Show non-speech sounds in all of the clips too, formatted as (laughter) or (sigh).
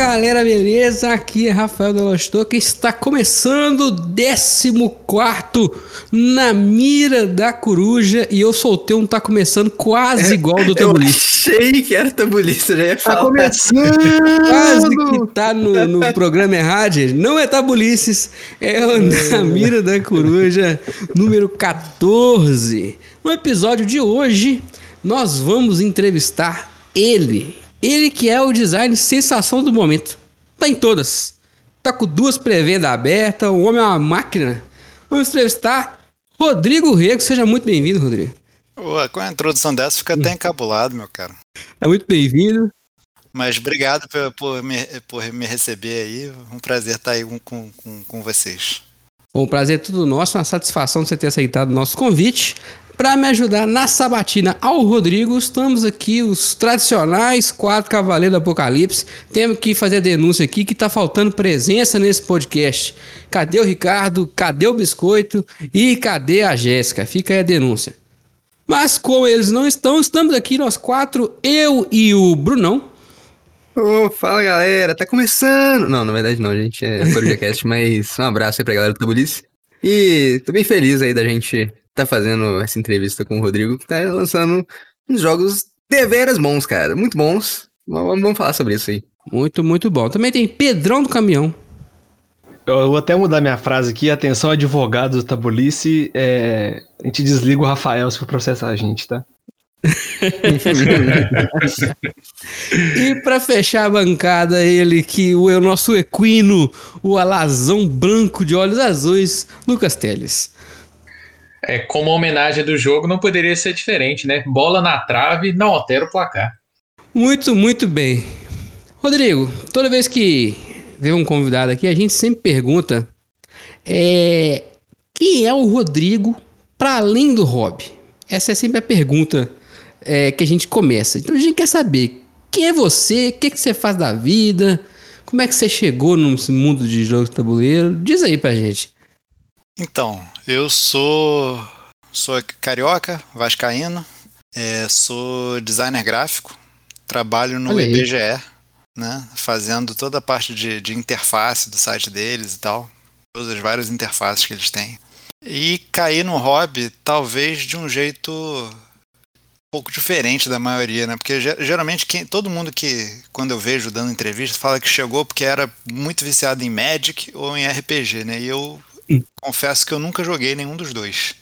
galera, beleza? Aqui é Rafael Delostor que está começando o 14 na mira da coruja e eu soltei um tá começando quase igual do tabulice. Eu achei que era tabulice, já ia Tá falar. começando! Quase que tá no, (laughs) no programa errado, gente. Não é tabulices, é o na mira da coruja número 14. No episódio de hoje, nós vamos entrevistar ele. Ele que é o design sensação do momento. Tá em todas. Tá com duas pré-vendas abertas, o homem é uma máquina. Vamos entrevistar Rodrigo Rego. Seja muito bem-vindo, Rodrigo. Ué, com a introdução dessa fica até encabulado, meu cara. É muito bem-vindo. Mas obrigado por, por me, por me receber aí. Um prazer estar aí com, com, com, vocês. Bom, prazer é tudo nosso, uma satisfação de você ter aceitado o nosso convite. Para me ajudar na sabatina ao Rodrigo, estamos aqui os tradicionais quatro cavaleiros do Apocalipse. Temos que fazer a denúncia aqui que tá faltando presença nesse podcast. Cadê o Ricardo? Cadê o Biscoito? E cadê a Jéssica? Fica aí a denúncia. Mas como eles não estão, estamos aqui nós quatro, eu e o Brunão. Ô, fala galera, tá começando! Não, na verdade não, gente, é CorujaCast, (laughs) mas um abraço aí pra galera do Tabulice. E tô bem feliz aí da gente tá fazendo essa entrevista com o Rodrigo, que tá lançando uns jogos deveras bons, cara, muito bons. Vamos falar sobre isso aí. Muito, muito bom. Também tem Pedrão do Caminhão. Eu vou até mudar minha frase aqui. Atenção, advogado do Tabulice. É... A gente desliga o Rafael se for processar a gente, tá? (laughs) E para fechar a bancada, ele que o, o nosso equino, o alazão branco de olhos azuis, Lucas Teles. É, como homenagem do jogo, não poderia ser diferente, né? Bola na trave, não altera o placar. Muito, muito bem. Rodrigo, toda vez que vem um convidado aqui, a gente sempre pergunta é, quem é o Rodrigo para além do hobby? Essa é sempre a pergunta é, que a gente começa. Então a gente quer saber quem é você, o que, que você faz da vida, como é que você chegou nesse mundo de jogos de tabuleiro. Diz aí pra gente. Então, eu sou, sou carioca, vascaíno, é, sou designer gráfico, trabalho no Olha aí. IBGE, né, fazendo toda a parte de, de interface do site deles e tal, todas as várias interfaces que eles têm. E caí no hobby, talvez de um jeito um pouco diferente da maioria, né? Porque ge- geralmente quem, todo mundo que, quando eu vejo dando entrevista, fala que chegou porque era muito viciado em Magic ou em RPG, né? E eu confesso que eu nunca joguei nenhum dos dois.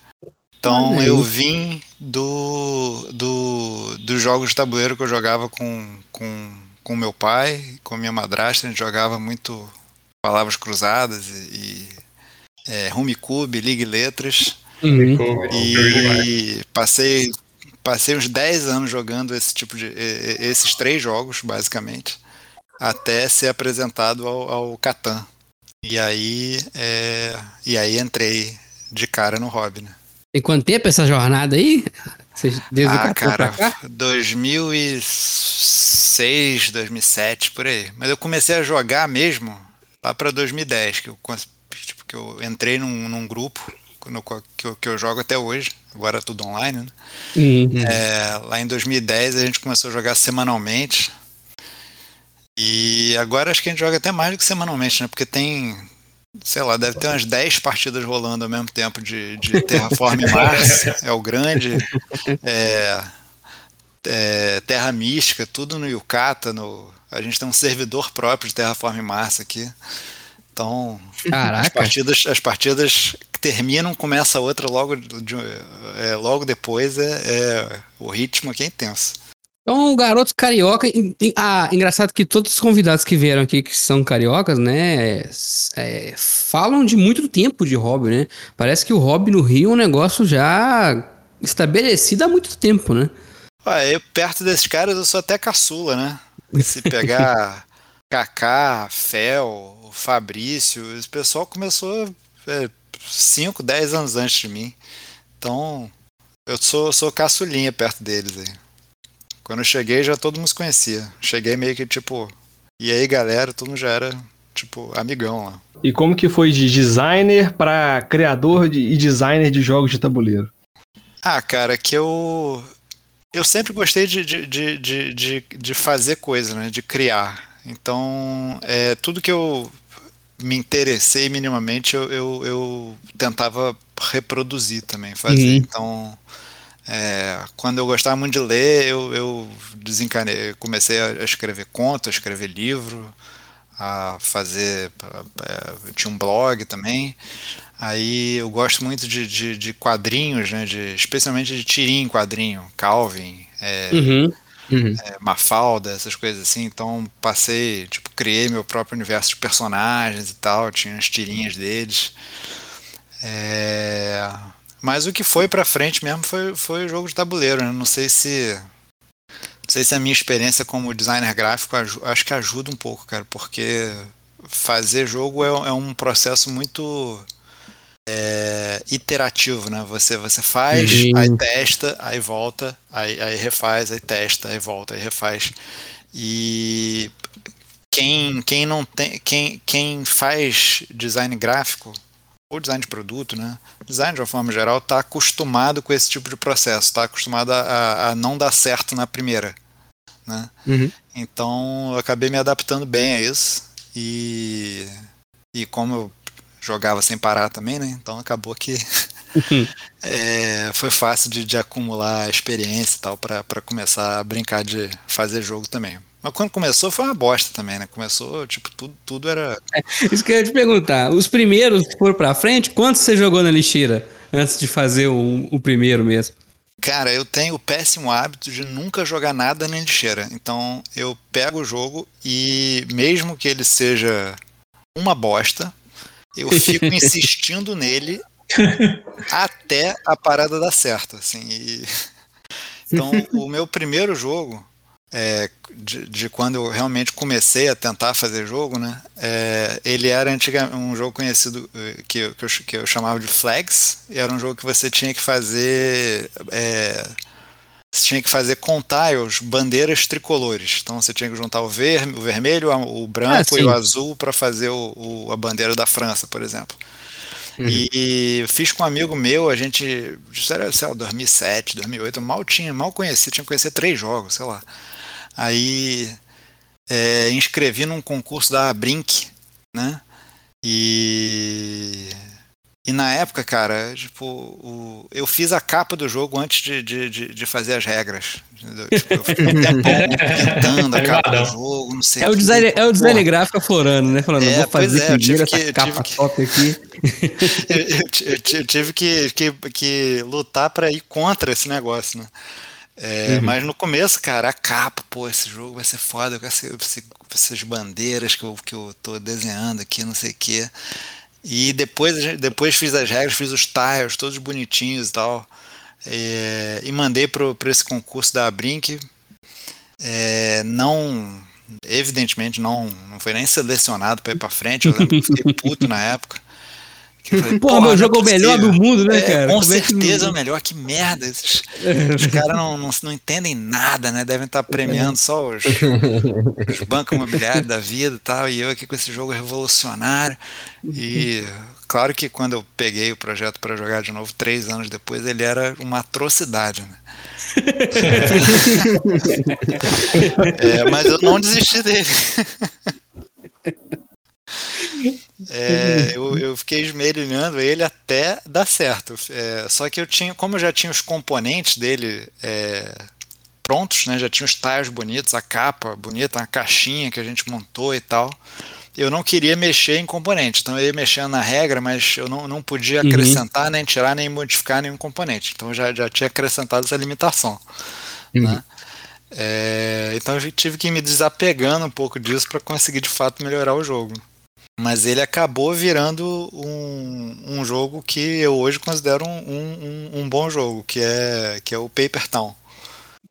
Então Olha eu vim do, do dos jogos de tabuleiro que eu jogava com, com, com meu pai, com minha madrasta, a gente jogava muito palavras cruzadas e, e é, Rumicube, Ligue Letras. Uhum. E passei, passei uns 10 anos jogando esse tipo de. e- e- esses três jogos, basicamente, até ser apresentado ao, ao Catan. E aí. é, e aí entrei de cara no hobby, né? Tem quanto tempo essa jornada aí? Desde ah, 14 pra cara, cá? 2006, 2007, por aí. Mas eu comecei a jogar mesmo lá pra 2010, que eu, tipo, que eu entrei num, num grupo no que eu, que eu jogo até hoje, agora é tudo online, né? Uhum. É, lá em 2010 a gente começou a jogar semanalmente. E agora acho que a gente joga até mais do que semanalmente, né? Porque tem, sei lá, deve ter umas 10 partidas rolando ao mesmo tempo de, de Terraform Mars, (laughs) é o grande. É, é, Terra Mística, tudo no Yucata. No, a gente tem um servidor próprio de Terraform Mars aqui. Então, as partidas, as partidas que terminam, começa a outra logo, de- é, logo depois. É, é- o ritmo aqui é intenso. Então, garotos carioca. e- e- Ah, engraçado que todos os convidados que vieram aqui, que são cariocas, né, é, falam de muito tempo de hobby, né? Parece que o hobby no Rio é um negócio já estabelecido há muito tempo, né? Ah, eu, perto desses caras, eu sou até caçula, né? Se pegar (laughs) Kaká, Fel, Fabrício, esse pessoal começou 5, 10 anos antes de mim. Então, eu sou, sou caçulinha perto deles aí. Quando eu cheguei, já todo mundo se conhecia. Cheguei meio que tipo, e aí galera, todo mundo já era, tipo, amigão lá. E como que foi de designer para criador de, e designer de jogos de tabuleiro? Ah, cara, que eu. Eu sempre gostei de, de, de, de, de, fazer coisa, né? De criar. Então, é, tudo que eu me interessei minimamente, eu, eu, eu tentava reproduzir também, fazer. Uhum. Então, é, quando eu gostava muito de ler, eu, eu desencanei, comecei a escrever conto, a escrever livro, a fazer. tinha um blog também. Aí eu gosto muito de, de, de quadrinhos, né? De, especialmente de tirinho em quadrinho, Calvin, é, Uhum. Uhum. é, Mafalda, essas coisas assim. Então passei, tipo, criei meu próprio universo de personagens e tal, tinha as tirinhas deles. É, Mas o que foi pra frente mesmo foi, foi o jogo de tabuleiro, né? Não sei se. Não sei se a minha experiência como designer gráfico acho que ajuda um pouco, cara, porque fazer jogo é, é um processo muito é, iterativo, né? Você, você faz, Uhum. aí testa, aí volta, aí, aí refaz, aí testa, aí volta, aí refaz. E quem, quem não tem. Quem, quem faz design gráfico, ou design de produto, né? Design de uma forma geral, está acostumado com esse tipo de processo, está acostumado a, a- a não dar certo na primeira. Né? Uhum. Então eu acabei me adaptando bem a isso. E, e como eu jogava sem parar também, né? Então acabou que (laughs) é, foi fácil de, de acumular experiência e tal para começar a brincar de fazer jogo também. Mas quando começou foi uma bosta também, né? Começou, tipo, tudo, tudo era. Isso que eu ia te perguntar. Os primeiros que foram pra frente, quantos você jogou na lixeira antes de fazer o, o primeiro mesmo? Cara, eu tenho o péssimo hábito de nunca jogar nada na lixeira. Então eu pego o jogo e, mesmo que ele seja uma bosta, eu fico (laughs) insistindo nele (laughs) até a parada dar certo. Assim, e- (laughs) Então, o meu primeiro jogo, é, de, de quando eu realmente comecei a tentar fazer jogo, né? é, ele era antiga, um jogo conhecido eh, que, eu- que, eu, que eu chamava de Flags, e era um jogo que você tinha que fazer. é, você tinha que fazer com tiles bandeiras tricolores. Então você tinha que juntar o, ver, o vermelho, o branco Ah, e o azul para fazer o, o- a bandeira da França, por exemplo. Uhum. E fiz com um amigo meu, a gente, sei lá, 2007, 2008, eu mal tinha, mal conheci, tinha que conhecer três jogos, sei lá. Aí é, inscrevi num concurso da Brink, né? E, e na época, cara, tipo, o- eu fiz a capa do jogo antes de, de, de, de fazer as regras. Tipo, eu fiquei um tempão pintando a capa do jogo, não sei É o design, é o design gráfico aflorando, né? Falando, É, vou pois fazer é, eu tive primeiro essa que- capa que- top aqui. (laughs) eu, eu eu ti- eu tive que, que, que lutar pra ir contra esse negócio, né? É, Mas no começo, cara, a capa, pô, esse jogo vai ser foda com essas bandeiras que eu, que eu tô desenhando aqui, não sei o quê. E depois, depois fiz as regras, fiz os tiles, todos bonitinhos e tal. É, e mandei pro, pra esse concurso da Brink. É, não, evidentemente, não, não foi nem selecionado pra ir pra frente. Eu lembro que eu fiquei puto na época. Falei, Porra, meu é jogo é o melhor do mundo, né, É, cara? Com Como é certeza é o melhor, que merda. Esses, os caras não, não, não entendem nada, né? Devem estar premiando só os, os bancos imobiliários da vida e tal. E eu aqui com esse jogo revolucionário. E claro que quando eu peguei o projeto para jogar de novo, três anos depois, ele era uma atrocidade, né? (laughs) É, mas eu não desisti dele. (laughs) É, eu, eu fiquei esmerilhando ele até dar certo. É, só que eu tinha, como eu já tinha os componentes dele é, prontos, né? Já tinha os tiles bonitos, a capa bonita, a caixinha que a gente montou e tal. Eu não queria mexer em componente, então eu ia mexendo na regra, mas eu não, não podia Uhum. acrescentar, nem tirar, nem modificar nenhum componente. Então eu já, já tinha acrescentado essa limitação. né? É, então eu tive que ir me desapegando um pouco disso para conseguir de fato melhorar o jogo. Mas ele acabou virando um, um jogo que eu hoje considero um, um, um- bom jogo, que é, que é o Paper Town.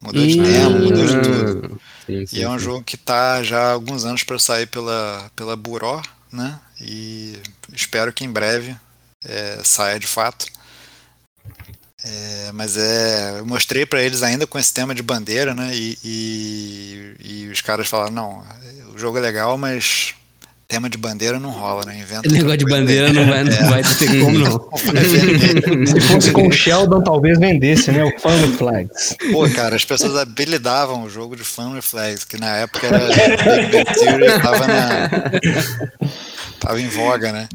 Mudou de tema, mudou de tudo. Sim, sim, E é um sim. jogo que tá já há alguns anos para sair pela, pela Buró, né? E espero que em breve é, saia de fato. É, mas é, eu mostrei para eles ainda com esse tema de bandeira, né? E, e, e os caras falaram: não, o jogo é legal, mas tema de bandeira não rola, né? Inventa O negócio de bandeira não vai, não vai ter como, não. (laughs) Se fosse com o Sheldon, talvez vendesse, né? O Family Flags. Pô, cara, as pessoas habilitavam o jogo de Family Flags, que na época era Big Bang Theory, tava, na, tava em voga, né?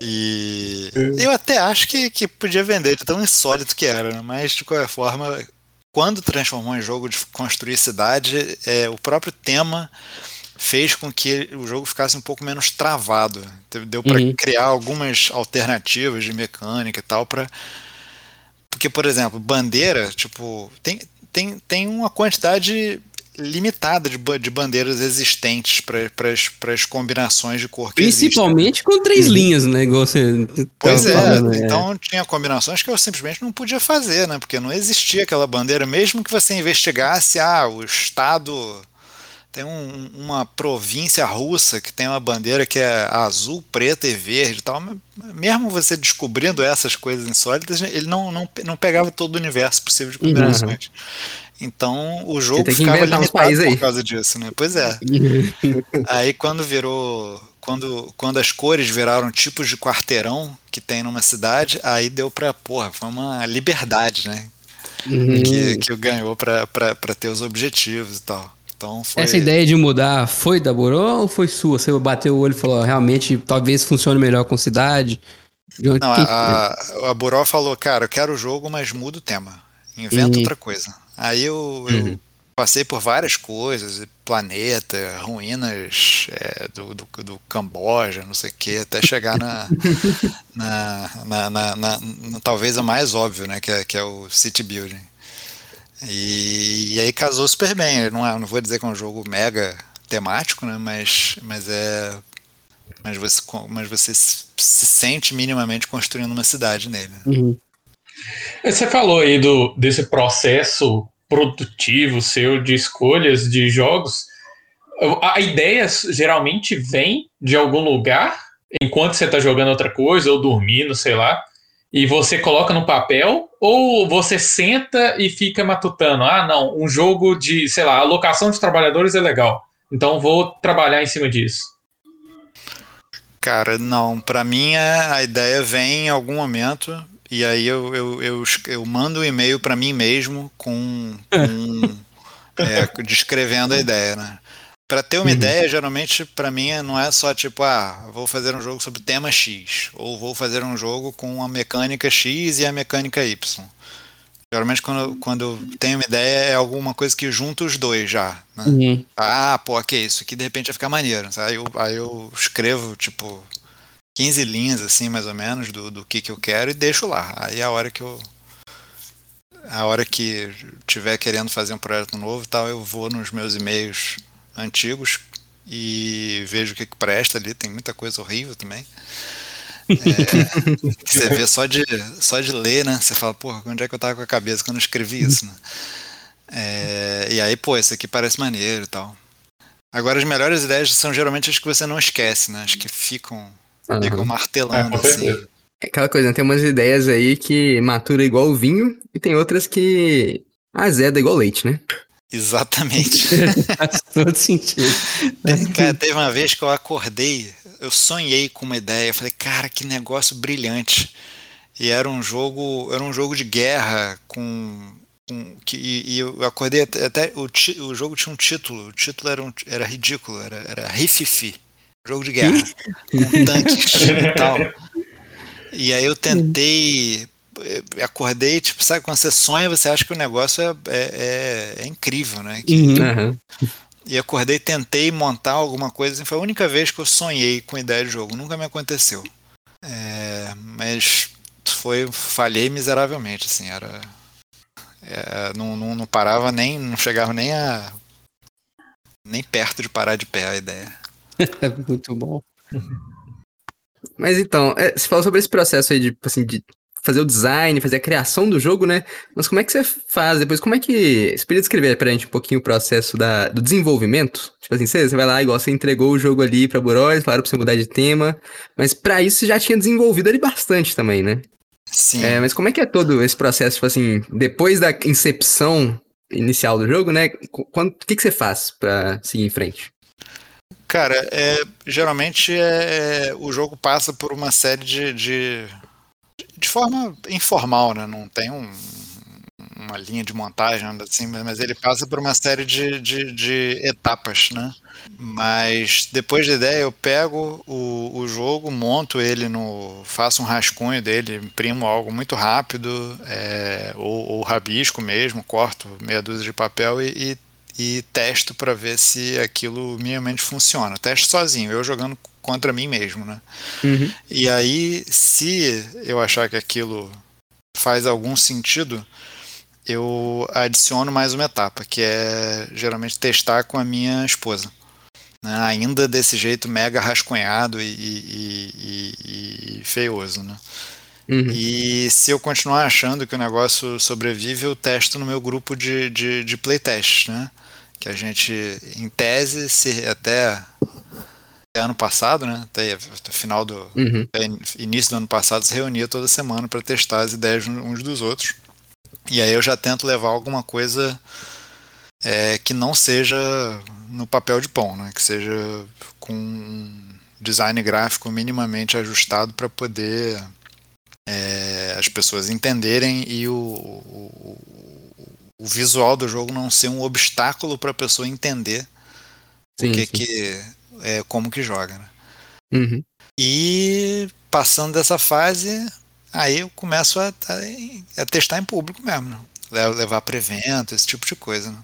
E eu até acho que, que podia vender, de tão insólito que era, né? mas de qualquer forma, quando transformou em jogo de construir cidade, é, o próprio tema fez com que o jogo ficasse um pouco menos travado. Deu para Uhum. criar algumas alternativas de mecânica e tal para porque, por exemplo, bandeira, tipo, tem, tem, tem uma quantidade limitada de, de bandeiras existentes para as combinações de cor que existem. Principalmente com três linhas, né? Igual você. Pois tava é, falando, né? então tinha combinações que eu simplesmente não podia fazer, né? Porque não existia aquela bandeira, mesmo que você investigasse, ah, o Estado tem um- uma província russa que tem uma bandeira que é azul, preta e verde e tal, mesmo você descobrindo essas coisas insólitas, ele não, não, não pegava todo o universo possível de combinações. Então o jogo tem que ficava limitado por causa disso, né? Pois é. (laughs) Aí quando virou. Quando, quando as cores viraram tipos de quarteirão que tem numa cidade, aí deu pra, porra, foi uma liberdade, né? Uhum. Que, que ganhou pra ter os objetivos e tal. Então foi. Essa ideia de mudar foi da Boró ou foi sua? Você bateu o olho e falou, realmente, talvez funcione melhor com cidade? Não, a, a, Buró falou, cara, eu quero o jogo, mas muda o tema. Inventa Uhum. outra coisa. Aí eu, eu passei por várias coisas, planeta, ruínas é, do, do, do Camboja, não sei o que, até chegar na, na, (laughs) na, na- na- na- talvez a mais óbvio, né, que é, que é o City Building. E, e aí casou super bem. Eu Não, é- não vou dizer que é um jogo mega temático, né, mas, mas é mas você, mas você se se sente minimamente construindo uma cidade nele. Uhum. Você falou aí do, desse processo produtivo seu de escolhas de jogos. A ideia geralmente vem de algum lugar enquanto você está jogando outra coisa ou dormindo, sei lá, e você coloca no papel ou você senta e fica matutando. Ah, não, um jogo de, sei lá, alocação de trabalhadores é legal. Então vou trabalhar em cima disso. Cara, não, pra mim é- a ideia vem em algum momento e aí eu, eu, eu, eu mando um e-mail pra mim mesmo com, com é, descrevendo a ideia, né? Pra ter uma ideia, geralmente pra mim não é só tipo, ah, vou fazer um jogo sobre tema X ou vou fazer um jogo com a mecânica X e a mecânica Y. Geralmente quando, quando eu tenho uma ideia é alguma coisa que junta os dois já, né? Uhum. Ah, pô, que isso aqui de repente vai ficar maneiro. Aí eu, aí eu escrevo, tipo, 15 linhas, assim, mais ou menos, do, do que, que eu quero e deixo lá. Aí a hora que eu. A hora que tiver querendo fazer um projeto novo e tal, eu vou nos meus e-mails antigos e vejo o que, que presta ali. Tem muita coisa horrível também. É, você vê só de, só de ler, né? Você fala, porra, onde é que eu tava com a cabeça quando eu escrevi isso, né? É, e aí, pô, esse aqui parece maneiro e tal. Agora, as melhores ideias são geralmente as que você não esquece, né? As que ficam, Aham. ficam martelando, com assim. É aquela coisa, né? tem umas ideias aí que matura igual vinho e tem outras que azeda igual leite, né? Exatamente. Faz todo sentido. Cara, teve uma vez que eu acordei, eu sonhei com uma ideia, eu falei, cara, que negócio brilhante. E era um jogo, era um jogo de guerra com, com que, e, e eu acordei até, até o, ti- o jogo tinha um título, o título era, um- era ridículo, era, era Rififi, jogo de guerra, com tanques e tal. E aí eu tentei, acordei, tipo, sabe, quando você sonha, você acha que o negócio é, é, é- é incrível, né? Que- Uhum. E acordei, tentei montar alguma coisa. assim, Foi a única vez que eu sonhei com ideia de jogo. Nunca me aconteceu. É, mas foi falhei miseravelmente, assim, era é, não, não, não parava nem, não chegava nem a nem perto de parar de pé a ideia. É (laughs) muito bom. Mas então, é, você falou sobre esse processo aí de, assim, de fazer o design, fazer a criação do jogo, né? Mas como é que você faz depois? Como é que. Você podia descrever pra gente um pouquinho o processo da, do desenvolvimento? Tipo assim, você, você vai lá, igual você entregou o jogo ali pra Buróis, falaram pra você mudar de tema, mas pra isso você já tinha desenvolvido ali bastante também, né? Sim. É, mas como é que é todo esse processo, tipo assim, depois da incepção inicial do jogo, né? o que, que você faz pra seguir em frente? Cara, é, geralmente é, o jogo passa por uma série de, de, de forma informal, né? Não tem um, uma linha de montagem, assim, mas ele passa por uma série de, de, de etapas, né? Mas depois da ideia eu pego o, o jogo, monto ele no. faço um rascunho dele, imprimo algo muito rápido, é, ou, ou rabisco mesmo, corto meia dúzia de papel e, e, e testo para ver se aquilo minimamente funciona. Testo sozinho, eu jogando contra mim mesmo, né? Uhum. E aí, se eu achar que aquilo faz algum sentido, eu adiciono mais uma etapa, que é geralmente testar com a minha esposa. Né? Ainda desse jeito mega rascunhado e, e, e, e feioso. Né? Uhum. E se eu continuar achando que o negócio sobrevive, eu testo no meu grupo de, de, de playtest. Né? Que a gente, em tese, se até ano passado, né? Até final do Uhum. início do ano passado, se reunia toda semana para testar as ideias uns dos outros. E aí eu já tento levar alguma coisa é, que não seja no papel de pão, né? Que seja com um design gráfico minimamente ajustado para poder é, as pessoas entenderem e o, o, o visual do jogo não ser um obstáculo para a pessoa entender Sim, o que sim. que é, como que joga, né? Uhum. E passando dessa fase, aí eu começo a, a- a testar em público mesmo, né? Le- Levar para evento, esse tipo de coisa. né?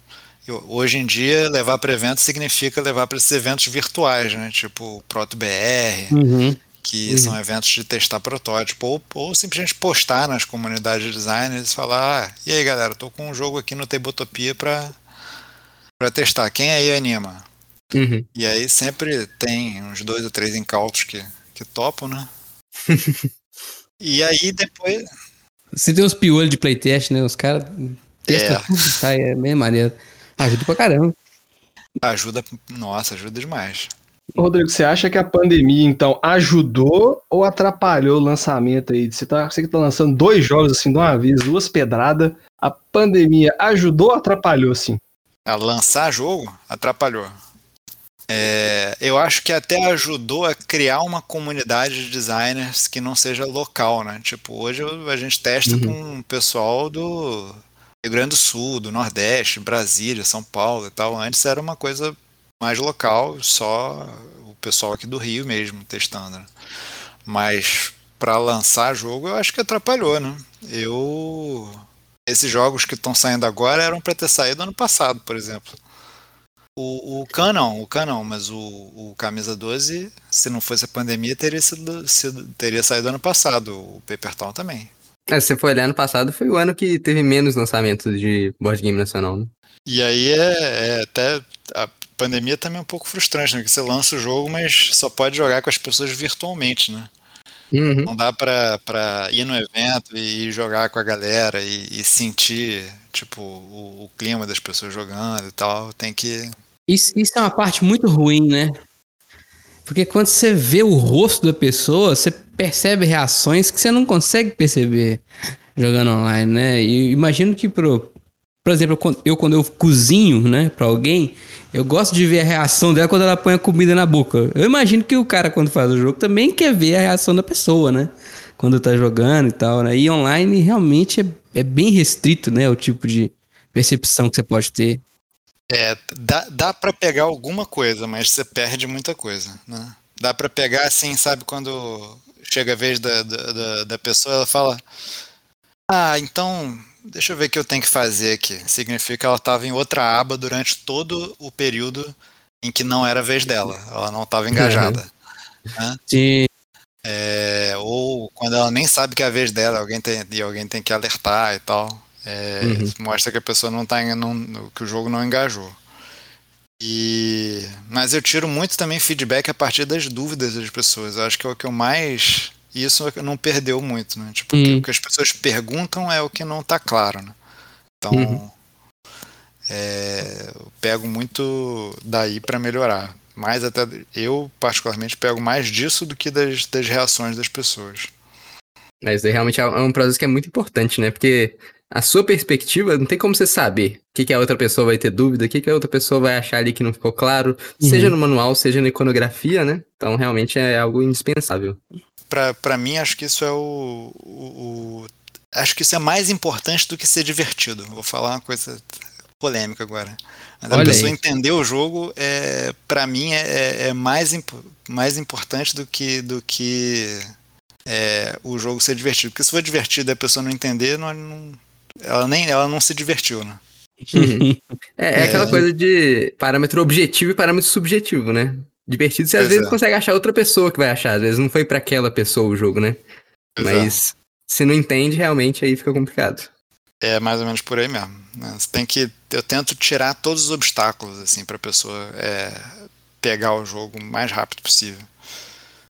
Eu- hoje em dia, levar para evento significa levar para esses eventos virtuais, né? Tipo o ProtoBR, Uhum. que Uhum. são eventos de testar protótipo, ou, ou simplesmente postar nas comunidades de designers e falar: ah, e aí galera, tô com um jogo aqui no Tabletopia para testar. Quem aí anima? Uhum. E aí sempre tem uns dois ou três incautos que, que topam, né? (laughs) e aí depois. Você tem uns piolhos de playtest, né? Os caras testam É. tudo sai, é bem maneiro. Ajuda pra caramba. Ajuda. Nossa, ajuda demais. Rodrigo, você acha que a pandemia, então, ajudou ou atrapalhou o lançamento aí? Você, tá, você que tá lançando dois jogos assim de uma vez, duas pedradas. A pandemia ajudou ou atrapalhou, assim? A lançar jogo atrapalhou. É, eu acho que até ajudou a criar uma comunidade de designers que não seja local, né? Tipo, hoje a gente testa com o pessoal do Rio Grande do Sul, do Nordeste, Brasília, São Paulo e tal. Antes era uma coisa mais local, só o pessoal aqui do Rio mesmo testando. né? Mas para lançar jogo, eu acho que atrapalhou, né? Eu esses jogos que estão saindo agora eram para ter saído ano passado, por exemplo. O, o Canon, o Canon, mas o, o Camisa 12, se não fosse a pandemia, teria, sido, sido- teria saído ano passado. O Paper Town também. É, se você for olhar ano passado, foi o ano que teve menos lançamentos de board game nacional, né? E aí é, é até. A pandemia também é um pouco frustrante, né? Porque você lança o jogo, mas só pode jogar com as pessoas virtualmente, né? Uhum. Não dá pra, pra ir no evento e jogar com a galera e, e sentir, tipo, o, o clima das pessoas jogando e tal. Tem que. Isso, isso é uma parte muito ruim, né? Porque quando você vê o rosto da pessoa, você percebe reações que você não consegue perceber jogando online, né? E imagino que, pro, por exemplo, eu quando eu cozinho, né, pra alguém, eu gosto de ver a reação dela quando ela põe a comida na boca. Eu imagino que o cara, quando faz o jogo, também quer ver a reação da pessoa, né? Quando tá jogando e tal, né? E online realmente é, é bem restrito, né? O tipo de percepção que você pode ter. É, dá, dá para pegar alguma coisa, mas você perde muita coisa, né? Dá pra pegar assim, sabe, quando chega a vez da, da- da pessoa, ela fala: Ah, então, deixa eu ver o que eu tenho que fazer aqui. Significa que ela estava em outra aba durante todo o período em que não era a vez dela, ela não estava engajada. De É, ou quando ela nem sabe que é a vez dela, alguém tem, e alguém tem que alertar e tal. É, Uhum. Mostra que a pessoa não tá, não- que o jogo não engajou. E, mas eu tiro muito também feedback a partir das dúvidas das pessoas. Eu acho que é o que eu mais. E Isso não perdeu muito, né? Tipo, Hum. o que as pessoas perguntam é o que não tá claro, né? Então, Uhum. é, eu pego muito daí para melhorar. Mais até eu particularmente pego mais disso do que das, das reações das pessoas. Mas daí realmente é um processo que é muito importante, né? Porque a sua perspectiva, não tem como você saber o que, que a outra pessoa vai ter dúvida, o que, que a outra pessoa vai achar ali que não ficou claro, Uhum. seja no manual, seja na iconografia, né? Então realmente é algo indispensável. Pra, pra mim, acho que isso é o, o- o- Acho que isso é mais importante do que ser divertido. Vou falar uma coisa polêmica agora. Mas a pessoa aí. entender o jogo, é, para mim, é, é mais, impo- mais importante do que, do que é, o jogo ser divertido. Porque se for divertido e a pessoa não entender, não, não- ela, nem, ela não se divertiu, né? Uhum. É, é aquela coisa de parâmetro objetivo e parâmetro subjetivo, né? Divertido, você às vezes é. consegue achar outra pessoa que vai achar, às vezes não foi pra aquela pessoa o jogo, né? É. Mas se não entende, realmente aí fica complicado. É mais ou menos por aí mesmo. né? Você tem que. Eu tento tirar todos os obstáculos, assim, pra pessoa é, pegar o jogo o mais rápido possível.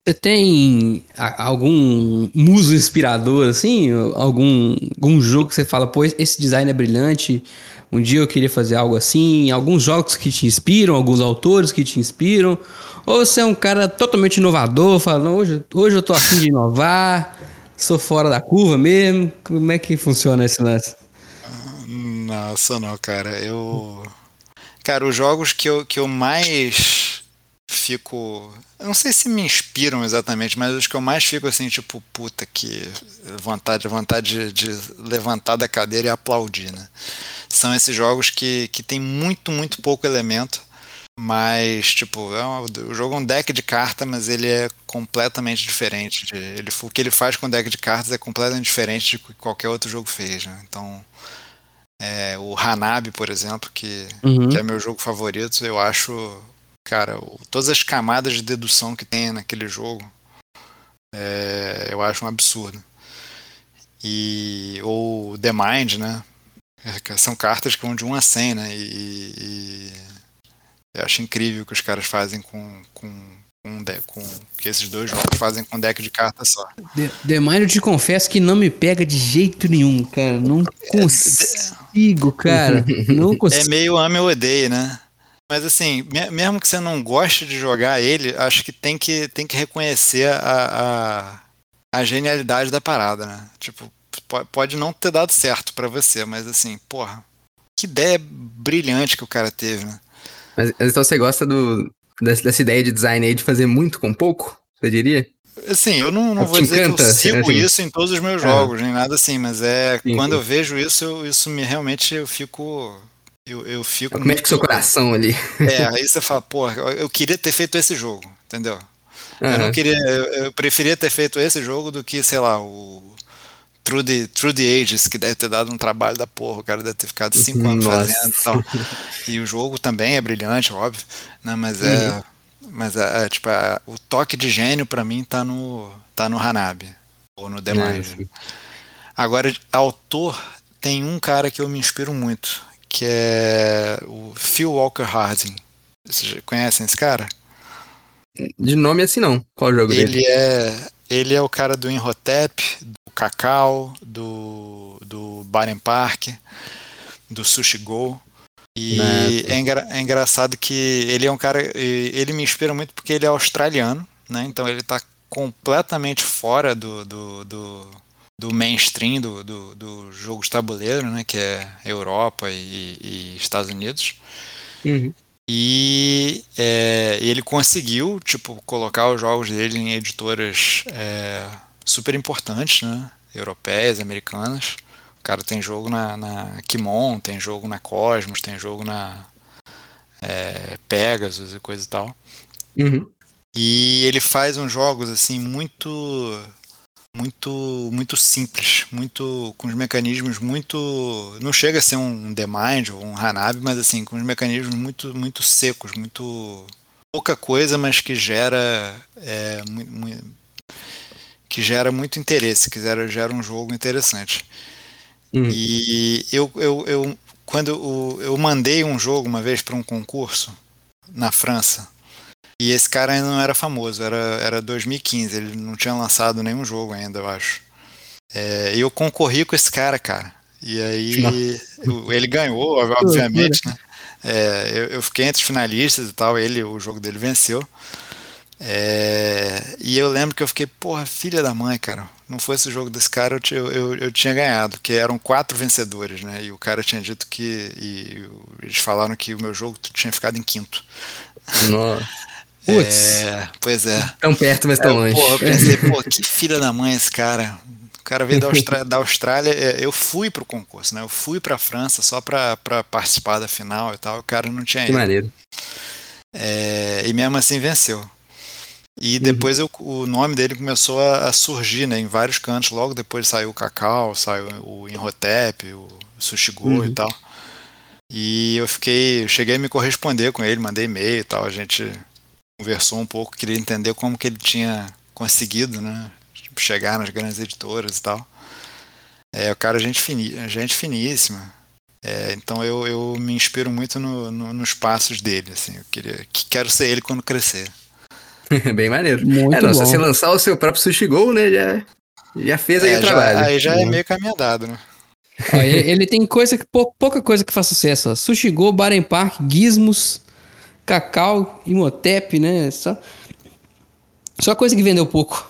Você tem algum muso inspirador, assim? Algum, algum jogo que você fala, pô, esse design é brilhante, um dia eu queria fazer algo assim? Alguns jogos que te inspiram, alguns autores que te inspiram? Ou você é um cara totalmente inovador, fala, "Não, hoje, hoje eu tô afim de inovar, sou fora da curva mesmo? Como é que funciona esse lance? Nossa, não, cara. Eu. Cara, os jogos que eu, que eu mais fico. Eu não sei se me inspiram exatamente, mas os que eu mais fico assim, tipo, puta que vontade, vontade de, de levantar da cadeira e aplaudir, né? São esses jogos que, que tem muito, muito pouco elemento. Mas, tipo, é uma- o jogo é um deck de carta, mas ele é completamente diferente. De, ele, o que ele faz com o deck de cartas é completamente diferente de que qualquer outro jogo fez, né? Então, é, o Hanabi, por exemplo, que, Uhum. que é meu jogo favorito, eu acho, cara, todas as camadas de dedução que tem naquele jogo, é, eu acho um absurdo. E ou The Mind, né? É, São cartas que vão de 1 a 100, né? E, e eu acho incrível o que os caras fazem com com um deck, com que esses dois jogos fazem com um deck de cartas só. The, The Mind, eu te confesso que não me pega de jeito nenhum, cara. Não consigo, cara. Não (laughs) É consigo. meio ame ou odeie, né? Mas assim, me- mesmo que você não goste de jogar ele, acho que tem que, tem que reconhecer a, a, a genialidade da parada, né? Tipo, po- pode não ter dado certo pra você, mas assim, porra, que ideia brilhante que o cara teve, né? Mas então você gosta do, dessa, dessa ideia de design aí de fazer muito com pouco? Você diria? Assim, eu não, não vou dizer que encanta, eu sigo assim? isso em todos os meus Ah. jogos, nem nada assim, mas é Sim, quando sim. eu vejo isso, eu- isso me realmente eu fico. Eu, eu fico. Como é que seu coração ali? É, aí você fala, porra, eu- eu queria ter feito esse jogo, entendeu? Eu não queria, eu, eu preferia ter feito esse jogo do que, sei lá, o True the, True the Ages, que deve ter dado um trabalho da porra, o cara deve ter ficado cinco anos Nossa. fazendo e tal. E o jogo também é brilhante, óbvio, né? Mas é, Uhum. mas é, é, tipo, é, o toque de gênio pra mim tá no, tá no Hanabi, ou no The Ah. Agora, autor, tem um cara que eu me inspiro muito, que é o Phil Walker Harding. Vocês conhecem esse cara? De nome assim não. Qual o jogo dele? Ele é, ele é o cara do Inhotep, do Cacau, do, do Baren Park, do Sushi Go. E Nossa. é, engra- é engraçado que ele é um cara. Ele me inspira muito porque ele é australiano, né? Então ele tá completamente fora do, do, do, do mainstream do, do, do jogo de tabuleiro, né? Que é Europa e, e Estados Unidos. Uhum. E é, ele conseguiu, tipo, colocar os jogos dele em editoras é, super importantes, né? Europeias, americanas. O cara tem jogo na, na Kimon, tem jogo na Cosmos, tem jogo na é, Pegasus e coisa e tal. Uhum. E ele faz uns jogos assim muito muito muito simples, muito com os mecanismos muito não chega a ser um The Mind ou um Hanabi, mas assim, com os mecanismos muito muito secos, muito pouca coisa, mas que gera é, que gera muito interesse, que gera, gera um jogo interessante. Uhum. E eu, eu, eu quando eu, eu mandei um jogo uma vez para um concurso na França, e esse cara ainda não era famoso, era, era 2015, ele não tinha lançado nenhum jogo ainda, eu acho. É, e eu concorri com esse cara, cara. E aí eu- ele ganhou, obviamente, né? É, eu, eu fiquei entre os finalistas e tal, ele, o jogo dele venceu. É, e eu lembro que eu fiquei, porra, filha da mãe, cara. Não fosse o jogo desse cara, eu, eu, eu tinha ganhado, que eram quatro vencedores, né? E o cara tinha dito que. E eles falaram que o meu jogo tinha ficado em quinto. Nossa. Putz. É, pois é. Tão perto, mas tão longe. Pô, eu pensei, (laughs) pô, que filha da mãe esse cara. O cara veio da Austrália, da Austrália eu fui pro concurso, né? Eu fui pra França só pra, pra participar da final e tal. O cara não tinha Que ido. maneiro. É, e mesmo assim venceu. E depois eu- o nome dele começou a, a surgir né, em vários cantos. Logo depois saiu o Cacau, saiu o Inhotep, o Sushi Go e Uhum. tal. E eu fiquei, eu cheguei a me corresponder com ele, mandei e-mail e tal. A gente conversou um pouco, queria entender como que ele tinha conseguido, né? tipo, chegar nas grandes editoras e tal. É, o cara é gente, fini, gente finíssima. É, então eu, eu me inspiro muito no- no- nos passos dele, assim. Eu queria, que quero ser ele quando crescer. (laughs) Bem maneiro. Muito é, não, se bom. você lançar o seu próprio Sushi Go, né, já, já fez aí É, o já- trabalho. aí já é meio caminho dado, né? Ele, tem coisa que, pou- pouca coisa que faz sucesso. Ó. Sushi Go, Baren Park, Gizmos, Cacau, Imhotep, né? Só, só coisa que vendeu pouco.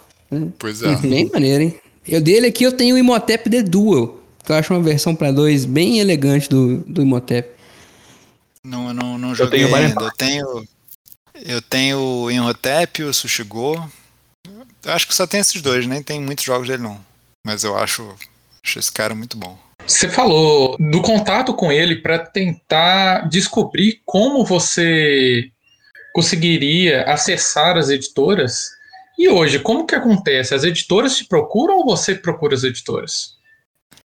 Pois é. Bem maneiro, hein? Eu dele aqui eu tenho o Imhotep The Duel, que eu acho uma versão pra dois bem elegante do, do Imhotep. Não, não, não joguei tenho o Baren ainda. Eu tenho, eu tenho o Inhotep, o Sushi Go. Eu acho que só tem esses dois, nem tem muitos jogos dele não. Mas eu acho, acho esse cara muito bom. Você falou do contato com ele para tentar descobrir como você conseguiria acessar as editoras. E hoje, como que acontece? As editoras te procuram ou você procura as editoras?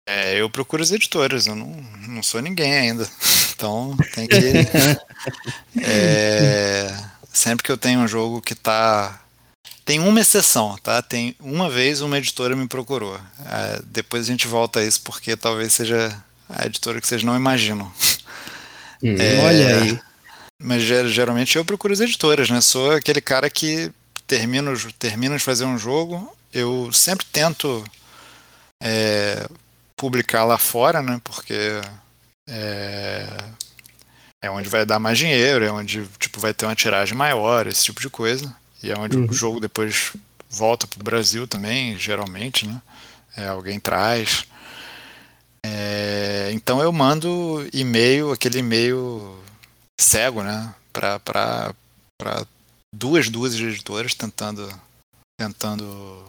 É, eu procuro as editoras, eu não, não sou ninguém ainda. (laughs) Então tem que. (laughs) é, sempre que eu tenho um jogo que tá. Tem uma exceção, tá? Tem uma vez uma editora me procurou. É, depois a gente volta a isso porque talvez seja a editora que vocês não imaginam. Hum. É, Olha aí. Mas ger- geralmente eu procuro as editoras, né? Sou aquele cara que termino, termino de fazer um jogo, eu sempre tento é, publicar lá fora, né? Porque é, é onde vai dar mais dinheiro, é onde tipo, vai ter uma tiragem maior, esse tipo de coisa. E é onde Uhum. o jogo depois volta pro Brasil também, geralmente, né? É, alguém traz. É, então eu mando e-mail, aquele e-mail cego, né? Para duas duas editoras tentando tentando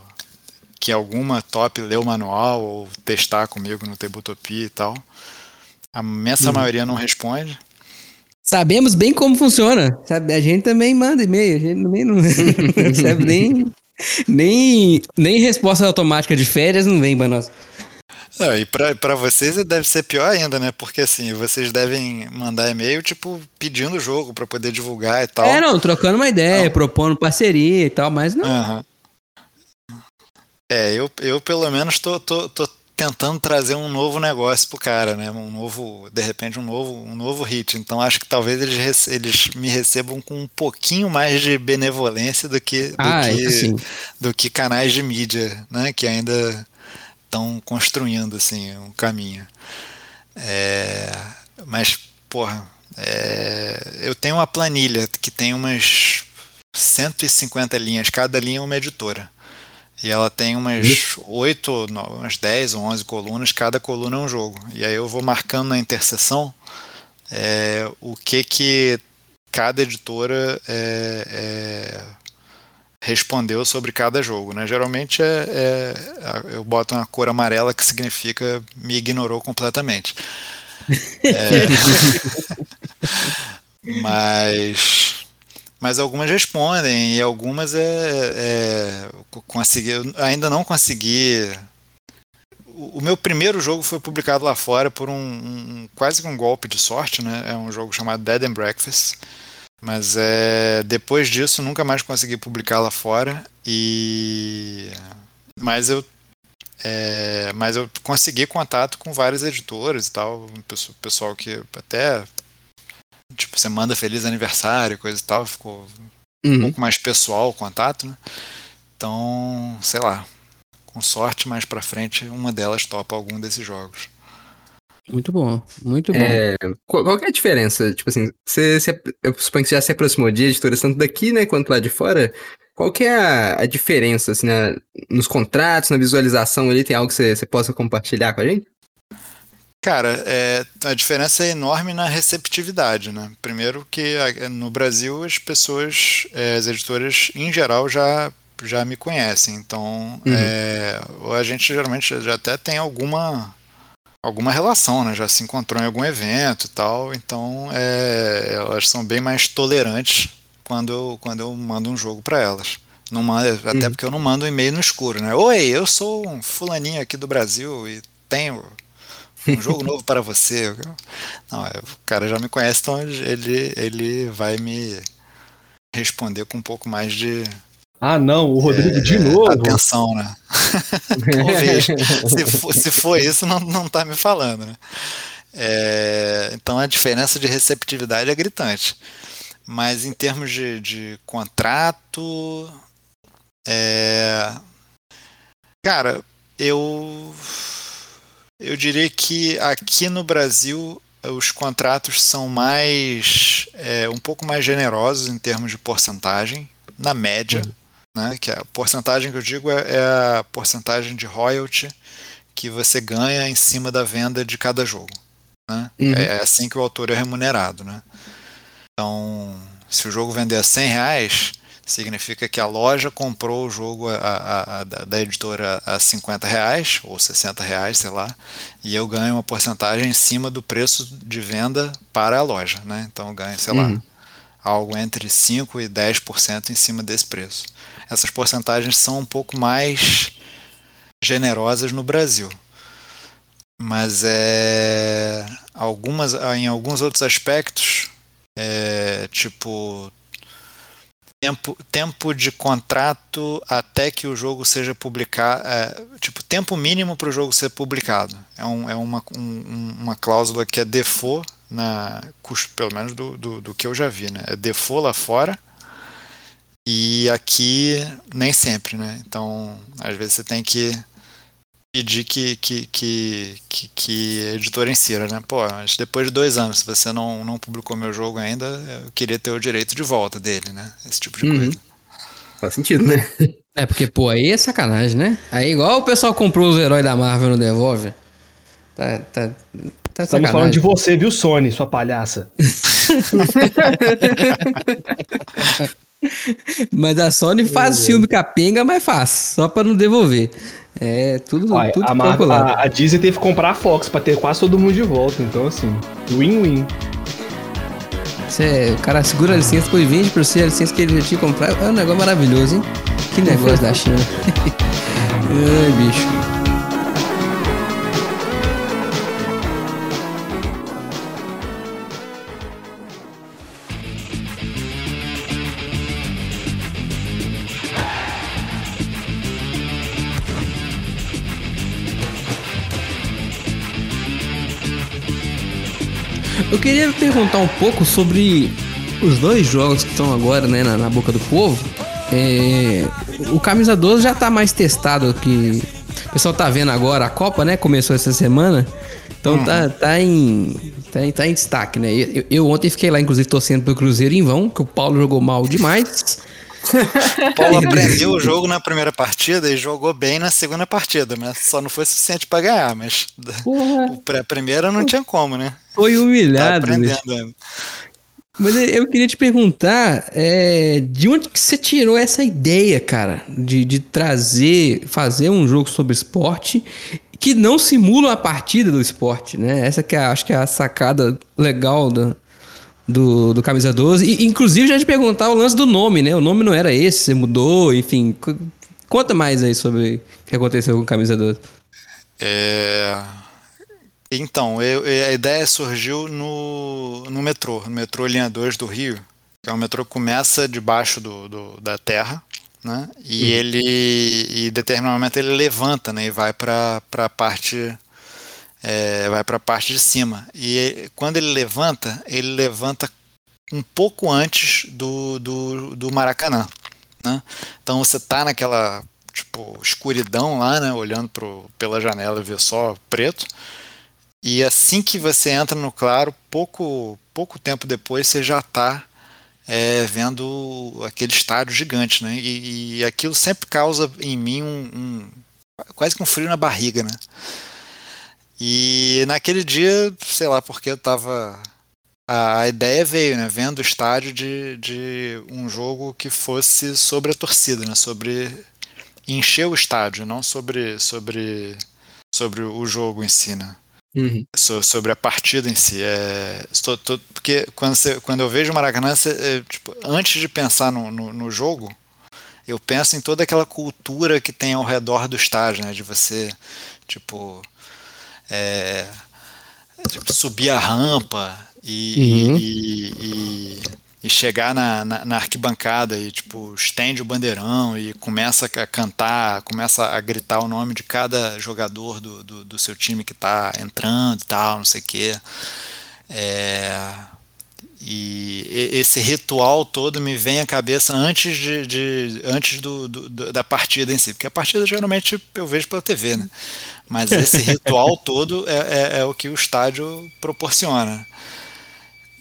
que alguma top lê o manual ou testar comigo no Tabletopia e tal. A imensa Uhum. maioria não responde. Sabemos bem como funciona. Sabe? A gente também manda e-mail, a gente também não (laughs) recebe nem, nem, nem resposta automática de férias não vem pra nós. Não, e para vocês deve ser pior ainda, né? Porque assim, vocês devem mandar e-mail, tipo, pedindo o jogo para poder divulgar e tal. É, não, trocando uma ideia, Não. propondo parceria e tal, mas não. Aham. É, eu, eu pelo menos tô, tô, tô tentando trazer um novo negócio pro cara, né? Um novo, de repente, um novo, um novo hit. Então acho que talvez eles, eles me recebam com um pouquinho mais de benevolência do que, do Ah, que, do que canais de mídia, né? Que ainda estão construindo assim um caminho. É, mas, porra, é, eu tenho uma planilha que tem umas 150 linhas, cada linha é uma editora. E ela tem umas 8, no- umas 10 ou 11 colunas, cada coluna é um jogo. E aí eu vou marcando na interseção é, o que que cada editora é, é, respondeu sobre cada jogo. Né? Geralmente é, é- eu boto uma cor amarela que significa me ignorou completamente. (laughs) É, mas mas algumas respondem e algumas é, é consegui, ainda não consegui. O meu primeiro jogo foi publicado lá fora por um, um- quase que um golpe de sorte, né? É um jogo chamado Dead and Breakfast. Mas é, depois disso nunca mais consegui publicar lá fora e mas eu é, mas eu consegui contato com vários editores e tal, pesso- pessoal que até tipo você manda feliz aniversário, coisa e tal, ficou um Uhum. pouco mais pessoal o contato, né? Então, sei lá, com sorte mais pra frente uma delas topa algum desses jogos. Muito bom, muito bom. É, qual, qual que é a diferença? Tipo assim, você, você- eu suponho que você já se aproximou de editoras tanto daqui, né, quanto lá de fora. Qual que é a, a diferença, assim, né, nos contratos, na visualização ali? Tem algo que você, você possa compartilhar com a gente? Cara, é, a diferença é enorme na receptividade, né? Primeiro que no Brasil as pessoas, é, as editoras em geral já, já me conhecem, então Uhum. é, a gente geralmente já até tem alguma alguma relação, né? Já se encontrou em algum evento e tal, então é, elas são bem mais tolerantes quando eu, quando eu mando um jogo para elas. Não manda, até Uhum. porque eu não mando um e-mail no escuro, né? Oi, eu sou um fulaninho aqui do Brasil e tenho (laughs) um jogo novo para você. Não, é, o cara já me conhece, então ele, ele vai me responder com um pouco mais de Ah, não, o Rodrigo de é, novo. atenção, né? (laughs) Se, for, se for isso, não, não tá me falando, né? É, então a diferença de receptividade é gritante. Mas em termos de, de contrato, é, cara, eu eu diria que aqui no Brasil os contratos são mais é, um pouco mais generosos em termos de porcentagem, na média, né? Que a porcentagem que eu digo é, é a porcentagem de royalty que você ganha em cima da venda de cada jogo. Né? Uhum. É assim que o autor é remunerado. Né? Então, se o jogo vender a 100 reais, significa que a loja comprou o jogo a, a- a- da, editora a 50 reais, ou 60 reais, sei lá, e eu ganho uma porcentagem em cima do preço de venda para a loja. Né? Então, eu ganho, sei lá, Uhum. algo entre 5% e 10% em cima desse preço. Essas porcentagens são um pouco mais generosas no Brasil. Mas é algumas em alguns outros aspectos, é, tipo tempo, tempo de contrato até que o jogo seja publicado, é, tipo tempo mínimo para o jogo ser publicado. É, um, é uma, um- uma cláusula que é default na pelo menos do, do, do que eu já vi, né? É default lá fora e aqui nem sempre, né? Então, às vezes você tem que pedir que, que, que, que, que a editora insira, né? Pô, mas depois de dois anos, se você não, não publicou meu jogo ainda, eu queria ter o direito de volta dele, né? Esse tipo de Uhum. coisa. Faz sentido, né? É, porque, pô, aí é sacanagem, né? Aí igual o pessoal comprou os heróis da Marvel não devolve. Tá, tá, tá Estamos sacanagem. falando de você, viu, Sony, sua palhaça? (laughs) Mas a Sony faz filme capenga, mas faz. Só pra não devolver. É tudo, Uai, tudo a, a- a Disney teve que comprar a Fox pra ter quase todo mundo de volta. Então, assim, win-win. Você- o cara segura a licença, depois vende pra você a licença que ele já tinha comprado. É um negócio maravilhoso, hein? Que negócio da China. (laughs) Ai, bicho. Queria perguntar um pouco sobre os dois jogos que estão agora né, na, na boca do povo. É, o Camisa 12 já tá mais testado que. O pessoal tá vendo agora a Copa, né? Começou essa semana. Então tá, tá, em, tá, em, tá em destaque, né? Eu, eu ontem fiquei lá, inclusive, torcendo pro Cruzeiro em vão, que o Paulo jogou mal demais. O (laughs) Paulo aprendeu o jogo na primeira partida e jogou bem na segunda partida, mas só não foi suficiente para ganhar, mas para a primeira não tinha como, né? foi Tá humilhado. né? ainda. Mas eu queria te perguntar, é, de onde que você tirou essa ideia, cara, de, de trazer, fazer um jogo sobre esporte que não simula a partida do esporte, né? Essa que é, acho que é a sacada legal do, do, do Camisa 12. E, inclusive, já te perguntar o lance do nome, né? O nome não era esse, você mudou, enfim. Co- Conta mais aí sobre o que aconteceu com o Camisa 12. É, Então, eu- a ideia surgiu no, no metrô, no metrô Linha 2 do Rio, que é um metrô que começa debaixo do, do- da terra, né? E ele, e em determinado momento ele levanta, né? E vai para a parte, é, vai para a parte de cima. E quando ele levanta, ele levanta um pouco antes do, do, do Maracanã, né? Então você tá naquela tipo escuridão lá, né? Olhando pro, pela janela e vê só preto. E assim que você entra no claro, pouco, pouco tempo depois você já está é, vendo aquele estádio gigante, né? E, e aquilo sempre causa em mim um, um, quase que um frio na barriga, né? E naquele dia, sei lá, porque eu tava a, a ideia veio, né? Vendo o estádio de, de um jogo que fosse sobre a torcida, né? Sobre encher o estádio, não sobre sobre sobre o jogo em si, né? Uhum. So- sobre a partida em si. É, estou- tô- porque quando, você- quando eu vejo o Maracanã, você, é, tipo, antes de pensar no, no, no jogo, eu penso em toda aquela cultura que tem ao redor do estádio, né? De você, tipo, é, tipo, subir a rampa e, Uhum. e, e- e chegar na, na, na arquibancada e, tipo, estende o bandeirão e começa a cantar, começa a gritar o nome de cada jogador do, do, do seu time que tá entrando e tal, não sei o quê. É, e esse ritual todo me vem à cabeça antes de, de- antes do- do- da partida em si, porque a partida geralmente eu vejo pela TV, né? Mas esse ritual (laughs) todo é, é- é o que o estádio proporciona.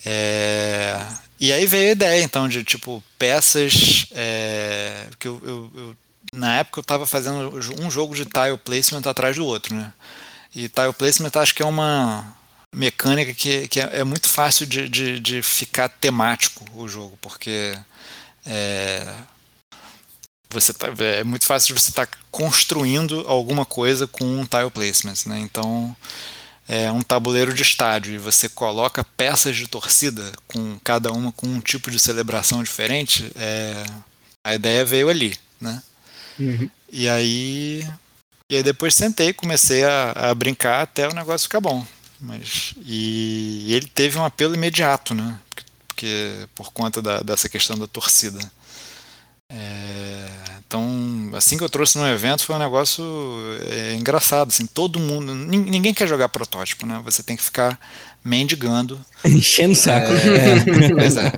É, e aí veio a ideia então de tipo peças é, que eu, eu- eu- na época eu estava fazendo um jogo de tile placement atrás do outro, né? E tile placement acho que é uma mecânica que, que é, é muito fácil de, de, de ficar temático o jogo, porque é, você tá, é muito fácil de você estar construindo alguma coisa com um tile placement, né? Então é um tabuleiro de estádio e você coloca peças de torcida com cada uma com um tipo de celebração diferente, é, a ideia veio ali, né? Uhum. E aí, e aí depois sentei, comecei a, a brincar até o negócio ficar bom. Mas e, ele teve um apelo imediato, né? Porque, porque- por conta da- dessa questão da torcida. É, então, assim que eu trouxe no evento foi um negócio é, engraçado, assim, todo mundo, nin- ninguém quer jogar protótipo, né? Você tem que ficar mendigando Enchendo o saco. é, (laughs) pois é.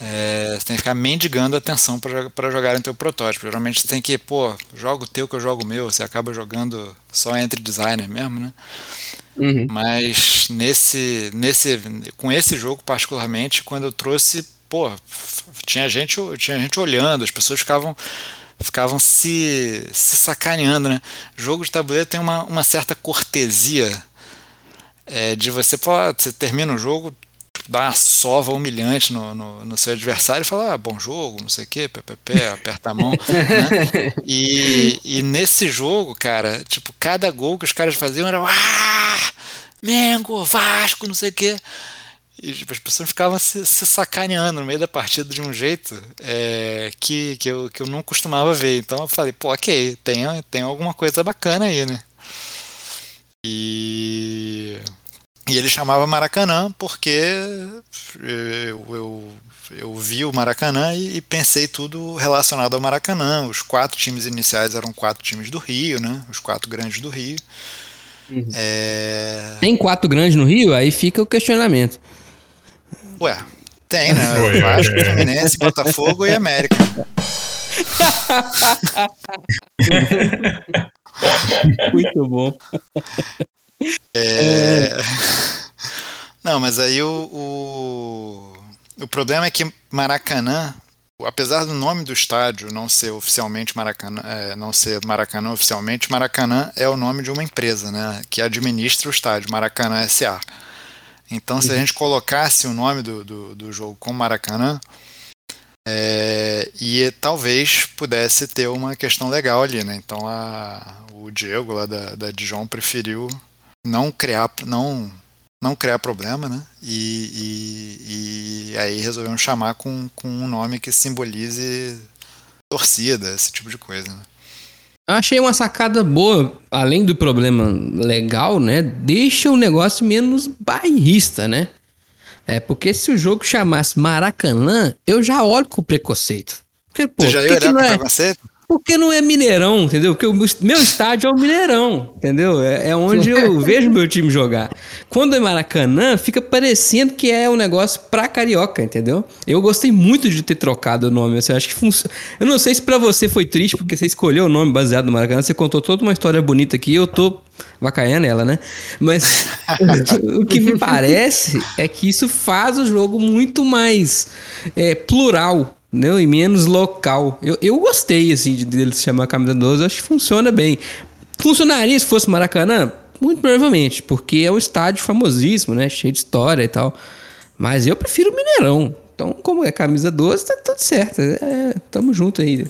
É, você tem que ficar mendigando atenção para jogar em teu protótipo. Geralmente você tem que, pô, joga o teu que eu jogo o meu. Você acaba jogando só entre designer mesmo, né? Uhum. Mas nesse, nesse, com esse jogo particularmente, quando eu trouxe, pô, tinha gente, tinha gente olhando, as pessoas ficavam ficavam se, se sacaneando, né? Jogo de tabuleiro tem uma, uma certa cortesia é, de você, pô, você termina o jogo, dá uma sova humilhante no, no, no seu adversário e fala, ah, bom jogo, não sei o quê, pé, aperta a mão. (laughs) né? e, e nesse jogo, cara, tipo, cada gol que os caras faziam era, ah, Mengo, Vasco, não sei o quê. E tipo, as pessoas ficavam se, se sacaneando no meio da partida de um jeito é, que, que, eu, que eu não costumava ver. Então eu falei, pô, ok, tem, tem alguma coisa bacana aí, né? E, e ele chamava Maracanã porque eu, eu, eu vi o Maracanã e, e pensei tudo relacionado ao Maracanã. Os quatro times iniciais eram quatro times do Rio, né? Os quatro grandes do Rio. Uhum. É, Tem quatro grandes no Rio? Aí fica o questionamento. Ué, tem, né? Ué, Vasco, é. Fluminense, Botafogo e América. Muito bom. É... Não, mas aí o, o, o problema é que Maracanã, apesar do nome do estádio não ser oficialmente Maracanã, é, não ser Maracanã oficialmente, Maracanã é o nome de uma empresa, né, que administra o estádio, Maracanã SA. Então, se a gente colocasse o nome do, do, do jogo como Maracanã, é, e talvez pudesse ter uma questão legal ali, né? Então a, o Diego lá da, da Dijon preferiu não criar, não, não criar problema, né? E, e, e aí resolvemos chamar com, com um nome que simbolize torcida, esse tipo de coisa. Né? Achei uma sacada boa, além do problema legal, né? Deixa o negócio menos bairrista, né? É porque se o jogo chamasse Maracanã, eu já olho com preconceito. Porque, pô, Você já ia olhar com é? preconceito? Porque não é Mineirão, entendeu? Porque o meu estádio é o Mineirão, entendeu? É, é onde eu (laughs) vejo meu time jogar. Quando é Maracanã, fica parecendo que é um negócio pra carioca, entendeu? Eu gostei muito de ter trocado o nome. Assim, acho que funciona. Eu não sei se pra você foi triste, porque você escolheu o nome baseado no Maracanã. Você contou toda uma história bonita aqui. Eu tô vacaiando ela, né? Mas (laughs) o que me parece é que isso faz o jogo muito mais é, plural não, e menos local. Eu, eu gostei, assim, de dele se chamar Camisa 12, acho que funciona bem. Funcionaria se fosse Maracanã? Muito provavelmente, porque é um estádio famosíssimo, né? Cheio de história e tal. Mas eu prefiro Mineirão. Então, como é camisa 12, tá tudo certo. É, tamo junto aí.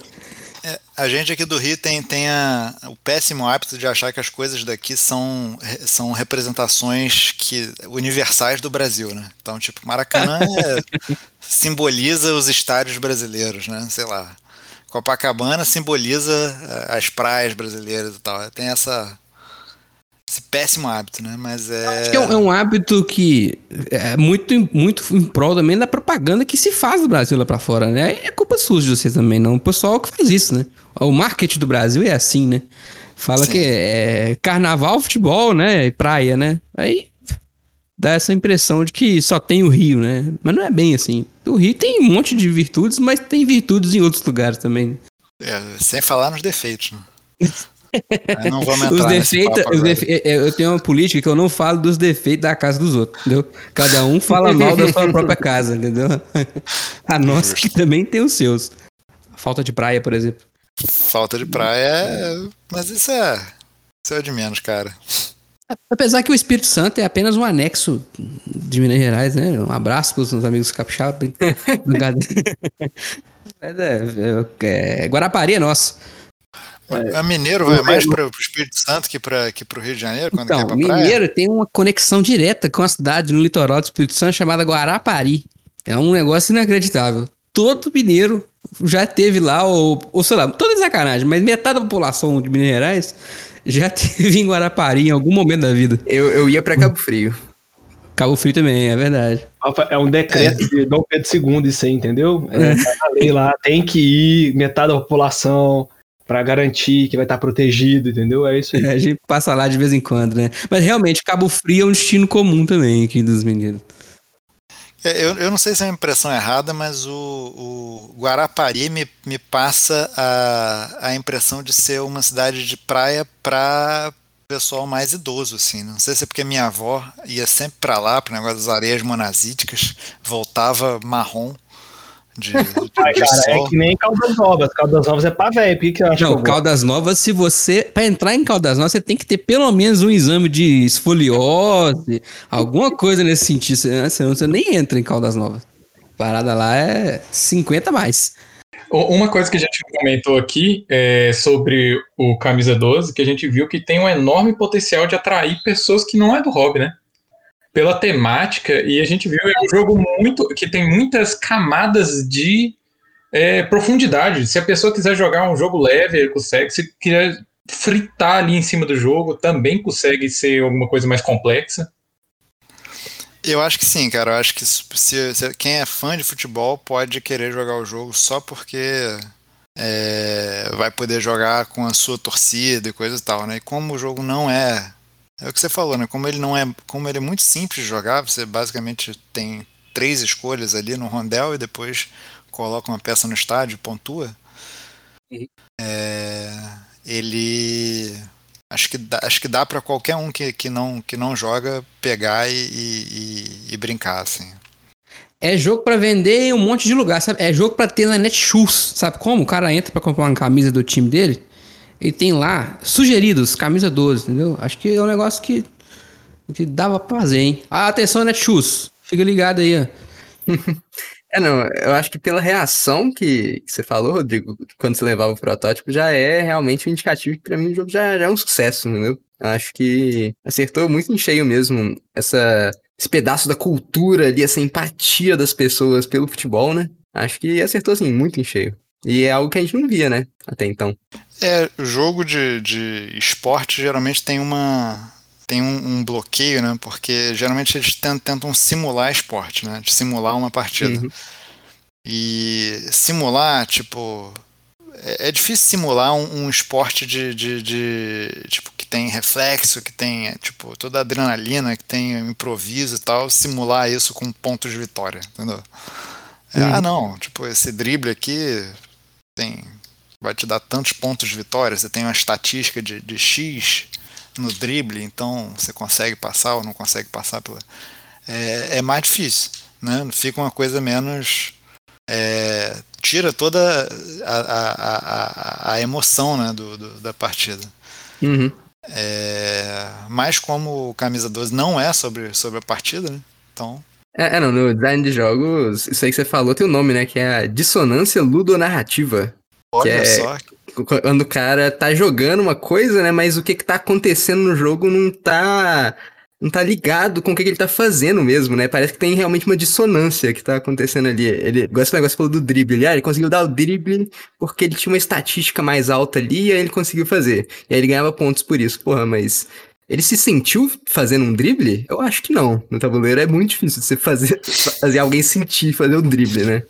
A gente aqui do Rio tem, tem a, o péssimo hábito de achar que as coisas daqui são, são representações que, universais do Brasil, né? Então, tipo, Maracanã (laughs) é, simboliza os estádios brasileiros, né? Sei lá. Copacabana simboliza eh, as praias brasileiras e tal. Tem essa esse péssimo hábito, né? Mas é. Acho que é um, é um, hábito que é muito, muito em prol também da propaganda que se faz do Brasil lá pra fora, né? É culpa sua de vocês também, não. O pessoal que faz isso, né? O marketing do Brasil é assim, né? Fala Sim. que é carnaval, futebol, né? E praia, né? Aí dá essa impressão de que só tem o Rio, né? Mas não é bem assim. O Rio tem um monte de virtudes, mas tem virtudes em outros lugares também. É, sem falar nos defeitos, né? (laughs) não vamos entrar os defeitos, os defe... É, é, Eu tenho uma política que eu não falo dos defeitos da casa dos outros, entendeu? Cada um fala mal da sua própria casa, entendeu? A nossa que também tem os seus. Falta de praia, por exemplo. Falta de praia é... Mas isso é... Isso é de menos, cara. Apesar que o Espírito Santo é apenas um anexo de Minas Gerais, né? Um abraço para os amigos capixabas. (laughs) É, é, é, Guarapari é nosso. É. A Mineiro vai mais para o Espírito Santo que para que o Rio de Janeiro? Quando então, quer Mineiro praia? tem uma conexão direta com a cidade no litoral do Espírito Santo chamada Guarapari. É um negócio inacreditável. Todo mineiro já teve lá, ou, ou sei lá, toda sacanagem, mas metade da população de Minas Gerais já (laughs) teve em Guarapari em algum momento da vida. Eu, eu ia para Cabo Frio. Cabo Frio também, é verdade. É um decreto é. de Dom Pedro II, isso aí, entendeu? É, é. A lei lá tem que ir metade da população para garantir que vai estar protegido, entendeu? É isso aí. É, a gente passa lá de vez em quando, né? Mas realmente, Cabo Frio é um destino comum também aqui dos meninos. É, eu, eu não sei se é uma impressão errada, mas o, o Guarapari me, me passa a, a impressão de ser uma cidade de praia para pessoal mais idoso, assim. Não sei se é porque minha avó ia sempre para lá, para o negócio das areias monazíticas, voltava marrom. (laughs) De, de, Ai, cara, é que nem Caldas Novas. Caldas Novas é pra velho. que, que eu acho Não, Caldas Novas, se você. Pra entrar em Caldas Novas, você tem que ter pelo menos um exame de esfoliose, alguma coisa nesse sentido. Senão você nem entra em Caldas Novas. A parada lá é 50 mais. Uma coisa que a gente comentou aqui é sobre o Camisa 12, que a gente viu que tem um enorme potencial de atrair pessoas que não é do hobby, né? Pela temática, e a gente viu é um jogo muito que tem muitas camadas de é, profundidade. Se a pessoa quiser jogar um jogo leve, ele consegue. Se quiser fritar ali em cima do jogo, também consegue ser alguma coisa mais complexa. Eu acho que sim, cara. Eu acho que se, se, quem é fã de futebol pode querer jogar o jogo só porque é, vai poder jogar com a sua torcida e coisa e tal, né? E como o jogo não é é o que você falou, né? Como ele não é, como ele é muito simples de jogar, você basicamente tem três escolhas ali no rondel e depois coloca uma peça no estádio, pontua. Uhum. É, ele acho que dá, acho que dá para qualquer um que, que não que não joga pegar e, e, e brincar assim. É jogo para vender em um monte de lugar, sabe? É jogo para ter na Netshoes, sabe como? O cara entra para comprar uma camisa do time dele, ele tem lá sugeridos, camisa 12, entendeu? Acho que é um negócio que, que dava pra fazer, hein? Ah, atenção, Netshoes. Fica ligado aí, ó. (laughs) é, não, eu acho que pela reação que, que, você falou, Rodrigo, quando você levava o protótipo, já é realmente um indicativo que pra mim o jogo já, já é um sucesso, entendeu? Eu acho que acertou muito em cheio mesmo essa, esse pedaço da cultura ali, essa empatia das pessoas pelo futebol, né? Acho que acertou, assim, muito em cheio. E é algo que a gente não via, né? Até então. É, jogo de, de esporte geralmente tem uma. Tem um, um bloqueio, né? Porque geralmente eles tentam, tentam simular esporte, né? De simular uma partida. Uhum. E simular, tipo. é, é difícil simular um, um esporte de, de, de, tipo que tem reflexo, que tem tipo toda a adrenalina, que tem improviso e tal, simular isso com pontos de vitória, entendeu? É, Ah, não, tipo esse drible aqui tem vai te dar tantos pontos de vitória, você tem uma estatística de, de x no drible, então você consegue passar ou não consegue passar pela é, é mais difícil, né? Fica uma coisa menos é, tira toda a, a, a, a emoção né, do, do- da partida. Uhum. É, mas como o Camisa 12 não é sobre, sobre a partida, né? Então, É, é, não, no design de jogos, isso aí que você falou tem o um nome, né? Que é a dissonância ludonarrativa. Olha é- só. Quando o cara tá jogando uma coisa, né? Mas o que que tá acontecendo no jogo não tá. Não tá ligado com o que, que ele tá fazendo mesmo, né? Parece que tem realmente uma dissonância que tá acontecendo ali. Ele, igual esse negócio falou do drible ali. Ah, ele conseguiu dar o drible porque ele tinha uma estatística mais alta ali e aí ele conseguiu fazer. E aí ele ganhava pontos por isso. Porra, mas ele se sentiu fazendo um drible? Eu acho que não. No tabuleiro é muito difícil você fazer, (laughs) fazer alguém sentir fazer um drible, né?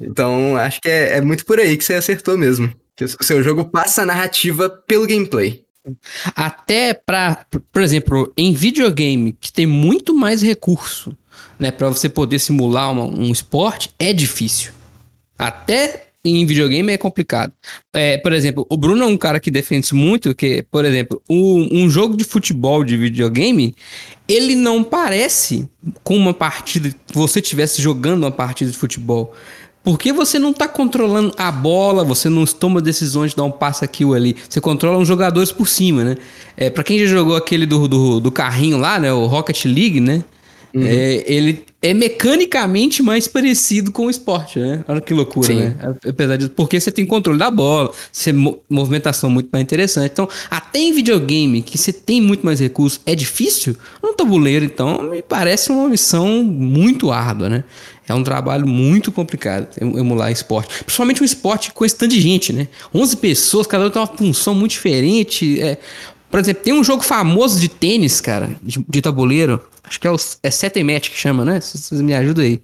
Então, acho que é, é muito por aí que você acertou mesmo. Que o seu jogo passa a narrativa pelo gameplay. Até pra, por exemplo, em videogame, que tem muito mais recurso, né, para você poder simular uma- um esporte, é difícil. Até em videogame é complicado. É, por exemplo, o Bruno é um cara que defende isso muito, que, por exemplo, um, um jogo de futebol de videogame, ele não parece com uma partida, você estivesse jogando uma partida de futebol. Porque você não tá controlando a bola, você não toma decisões de dar um passe aqui ou ali. Você controla os jogadores por cima, né? É, para quem já jogou aquele do, do, do carrinho lá, né? O Rocket League, né? É, ele é mecanicamente mais parecido com o esporte, né? Olha que loucura, Sim. né? Apesar de. Porque você tem controle da bola, você mo- movimentação muito mais interessante. Então, até em videogame, que você tem muito mais recursos, é difícil. No tabuleiro, então, me parece uma missão muito árdua, né? É um trabalho muito complicado em- emular esporte. Principalmente um esporte com esse tanto de gente, né? 11 pessoas, cada um tem uma função muito diferente. É, por exemplo, tem um jogo famoso de tênis, cara, de, de tabuleiro. Acho que é o é Set Match que chama, né? Se Vocês me ajudam aí.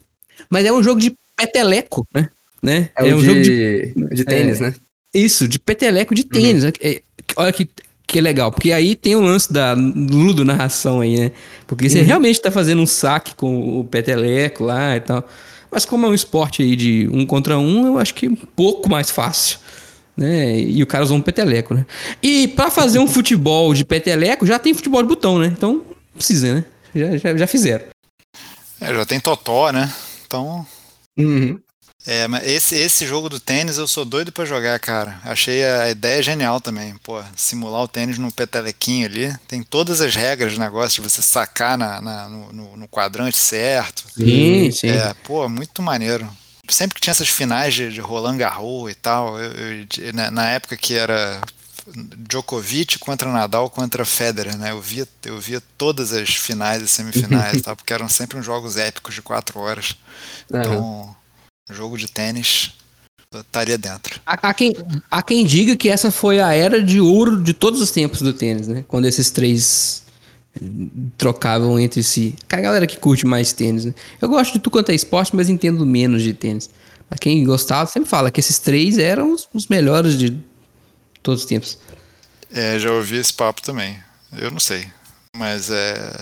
Mas é um jogo de peteleco, né? né? É, o um de, jogo de de tênis, né? isso, de peteleco de tênis. né? É, olha que, que legal, porque aí tem o lance da ludo narração aí, né? Porque você realmente tá fazendo um saque com o peteleco lá e tal. Mas como é um esporte aí de um contra um, eu acho que é um pouco mais fácil. Né? E o cara usou um peteleco, né? E pra fazer um futebol de peteleco, já tem futebol de botão, né? Então, não precisa, né? Já, já, já fizeram. É, já tem Totó, né? Então. Uhum. É, mas esse, esse jogo do tênis eu sou doido pra jogar, cara. Achei a ideia genial também. Pô, simular o tênis no petelequinho ali. Tem todas as regras do negócio de você sacar na, na- no, no- no quadrante certo. Sim, sim. É, pô, muito maneiro. Sempre que tinha essas finais de, de Roland Garros e tal, eu- eu- na, na época que era Djokovic contra Nadal contra Federer, né? Eu via, eu via todas as finais e semifinais tal, porque eram sempre uns jogos épicos de quatro horas. Então, jogo de tênis estaria dentro. Há, há quem, há quem diga que essa foi a era de ouro de todos os tempos do tênis, né? Quando esses três trocavam entre si. A galera que curte mais tênis, né? Eu gosto de tudo quanto é esporte, mas entendo menos de tênis. Mas quem gostava sempre fala que esses três eram os, os melhores de todos os tempos. É, já ouvi esse papo também. Eu não sei. Mas, é,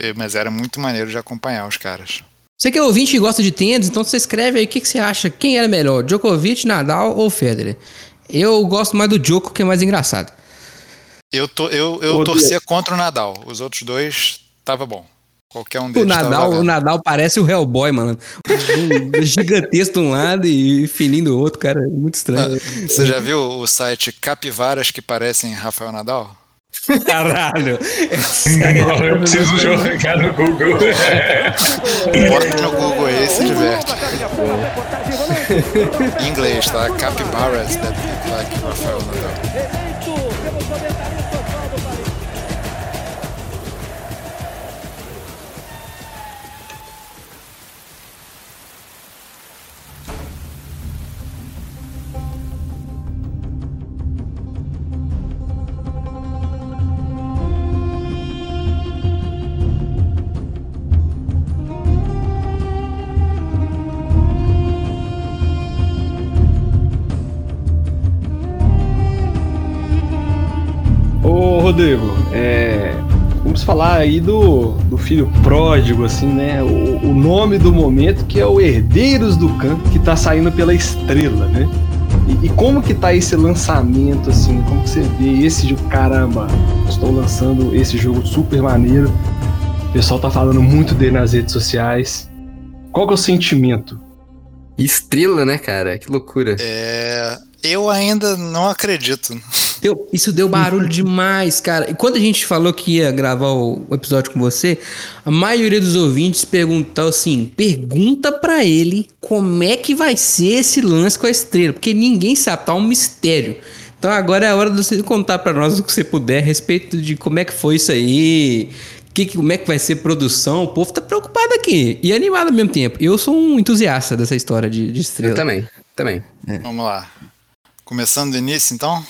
é- mas era muito maneiro de acompanhar os caras. Você que é ouvinte e gosta de tênis, então você escreve aí o que, que você acha. Quem era melhor, Djokovic, Nadal ou Federer? Eu gosto mais do Djoko, que é mais engraçado. Eu, to, eu, eu torcia contra o Nadal. Os outros dois tava bom. Qualquer um O deles tava Nadal, o. Nadal parece o Hellboy, mano. Um gigantesco de um lado e fininho do outro, cara. É muito estranho. Você já viu o site Capivaras que parecem Rafael Nadal? Caralho. Eu preciso jogar no Google. Bota no Google aí se diverte. em inglês, tá? Capybaras that look like Rafael Nadal. Rodrigo, é, vamos falar aí do, do filho pródigo, assim, né? O, o nome do momento que é o Herdeiros do Khan, que tá saindo pela estrela, né? E, e, como que tá esse lançamento, assim? Como que você vê esse de caramba? Estou lançando esse jogo super maneiro. O pessoal tá falando muito dele nas redes sociais. Qual que é o sentimento? Estrela, né, cara? Que loucura. É, eu ainda não acredito. Deu, isso deu barulho demais, cara. E quando a gente falou que ia gravar o, o episódio com você, a maioria dos ouvintes perguntou assim: pergunta para ele como é que vai ser esse lance com a estrela, porque ninguém sabe, tá um mistério. Então agora é a hora de você contar para nós o que você puder a respeito de como é que foi isso aí, que, como é que vai ser produção. O povo tá preocupado aqui e animado ao mesmo tempo. Eu sou um entusiasta dessa história de, de estrela. Eu também, também. É. Vamos lá. Começando do início, então?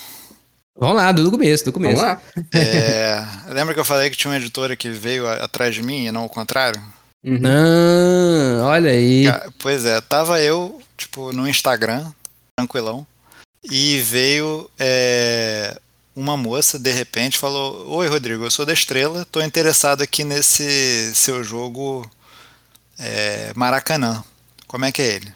Vamos lá, do começo, do começo. Vamos lá. É, (laughs) lembra que eu falei que tinha uma editora que veio atrás de mim e não o contrário? Uhum. Ah, olha aí. Pois é, tava eu, tipo, no Instagram, tranquilão, e veio é, uma moça, de repente, falou: Oi, Rodrigo, eu sou da Estrela, tô interessado aqui nesse seu jogo é, Maracanã. Como é que é ele?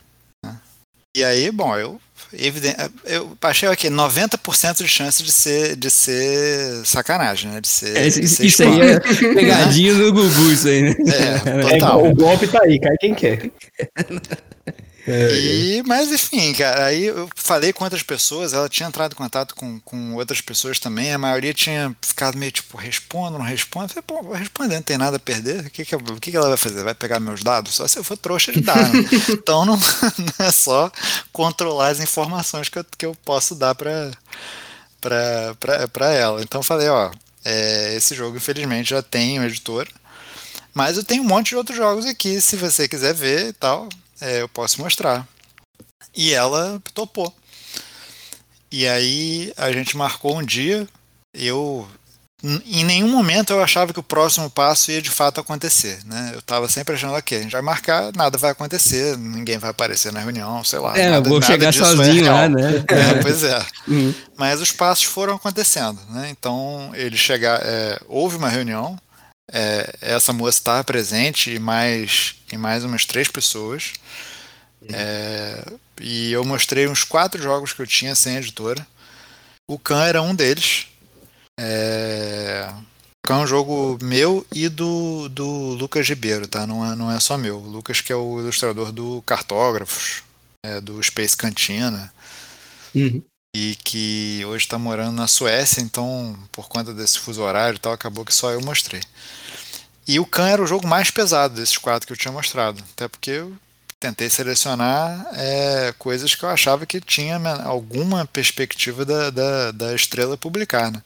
E aí, bom, eu evidente, eu achei aqui 90% de chance de ser, de ser sacanagem, né? De ser, é, de ser isso aí é pegadinha do Gugu, isso aí, né? (laughs) É, total. É, o golpe tá aí, cai quem quer. (laughs) É, e, mas enfim, cara, aí eu falei com outras pessoas, ela tinha entrado em contato com, com outras pessoas também, a maioria tinha ficado meio tipo, respondo, não respondo. Eu falei, pô, vou responder, não tem nada a perder. O que, que, o que, que ela vai fazer? Vai pegar meus dados? Só se eu for trouxa de dar. Né? (laughs) então não, (laughs) não, é só controlar as informações que eu, que eu posso dar para para ela. Então eu falei, ó, é, esse jogo infelizmente já tem um editor, mas eu tenho um monte de outros jogos aqui, se você quiser ver e tal é, eu posso mostrar. E ela topou. E aí a gente marcou um dia, eu em nenhum momento eu achava que o próximo passo ia de fato acontecer, né? Eu estava sempre achando, ok, a gente vai marcar, nada vai acontecer, ninguém vai aparecer na reunião, sei lá. É, nada, vou nada chegar é sozinho é lá, né? (laughs) É, pois é. (laughs) Uhum. Mas os passos foram acontecendo, né? Então ele chegar, é, houve uma reunião, é, essa moça estava presente e mais, e mais umas três pessoas. É, e eu mostrei uns quatro jogos que eu tinha sem editora. O Khan era um deles. É, o Khan é um jogo meu e do, do Lucas Ribeiro, tá? Não é, não é só meu. O Lucas que é o ilustrador do Cartógrafos, é, do Space Cantina. Uhum. E que hoje está morando na Suécia, então por conta desse fuso horário e tal, acabou que só eu mostrei. E o Khan era o jogo mais pesado desses quatro que eu tinha mostrado. Até porque eu tentei selecionar é, coisas que eu achava que tinha alguma perspectiva da, da, da estrela publicar, né?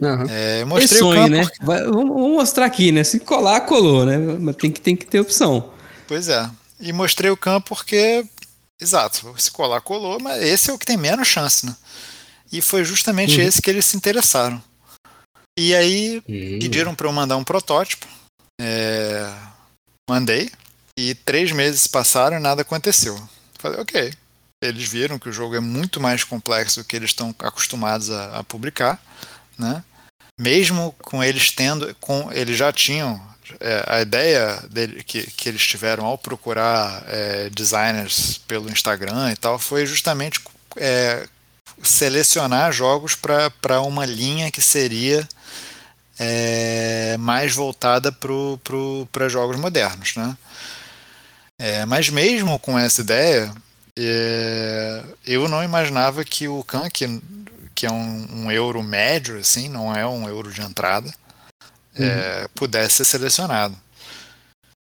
Uhum. É, mostrei sonho, o campo... né? Vai, vamos mostrar aqui, né? Se colar, colou, né? Mas tem que, tem que ter opção. Pois é. E mostrei o campo porque, exato, se colar, colou, mas esse é o que tem menos chance, né? E foi justamente uhum. esse que eles se interessaram. E aí uhum. pediram para eu mandar um protótipo. É... Mandei, e três meses passaram e nada aconteceu. Falei, ok. Eles viram que o jogo é muito mais complexo do que eles estão acostumados a, a publicar, né? Mesmo com eles tendo, com eles já tinham é, a ideia dele, que, que eles tiveram ao procurar é, designers pelo Instagram e tal, foi justamente é, selecionar jogos para uma linha que seria é, mais voltada para jogos modernos, né? É, mas mesmo com essa ideia, é, eu não imaginava que o Khan, que, que é um, um, euro médio, assim, não é um euro de entrada, uhum. é, pudesse ser selecionado.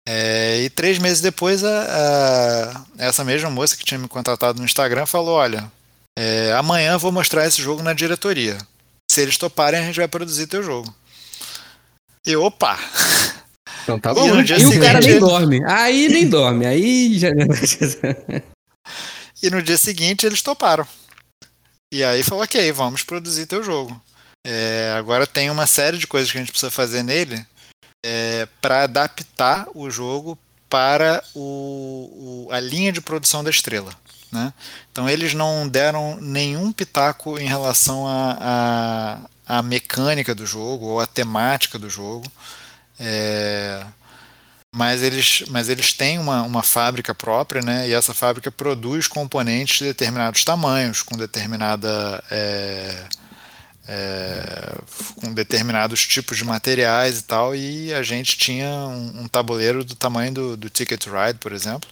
É, e três meses depois, a, a, essa mesma moça que tinha me contratado no Instagram falou: Olha, é, amanhã vou mostrar esse jogo na diretoria. Se eles toparem, a gente vai produzir teu jogo. E opa! Então tá bom. E, e o cara nem dorme. Aí nem dorme. Aí já. (laughs) e no dia seguinte eles toparam. E aí falou: ok, vamos produzir teu jogo. É, agora tem uma série de coisas que a gente precisa fazer nele é, para adaptar o jogo para o, o, a linha de produção da estrela. Né? Então eles não deram nenhum pitaco em relação a mecânica do jogo ou a temática do jogo. É, mas eles, mas eles têm uma, uma fábrica própria, né? E essa fábrica produz componentes de determinados tamanhos, com determinada é, é, com determinados tipos de materiais e tal. E a gente tinha um, um tabuleiro do tamanho do, do Ticket Ride, por exemplo,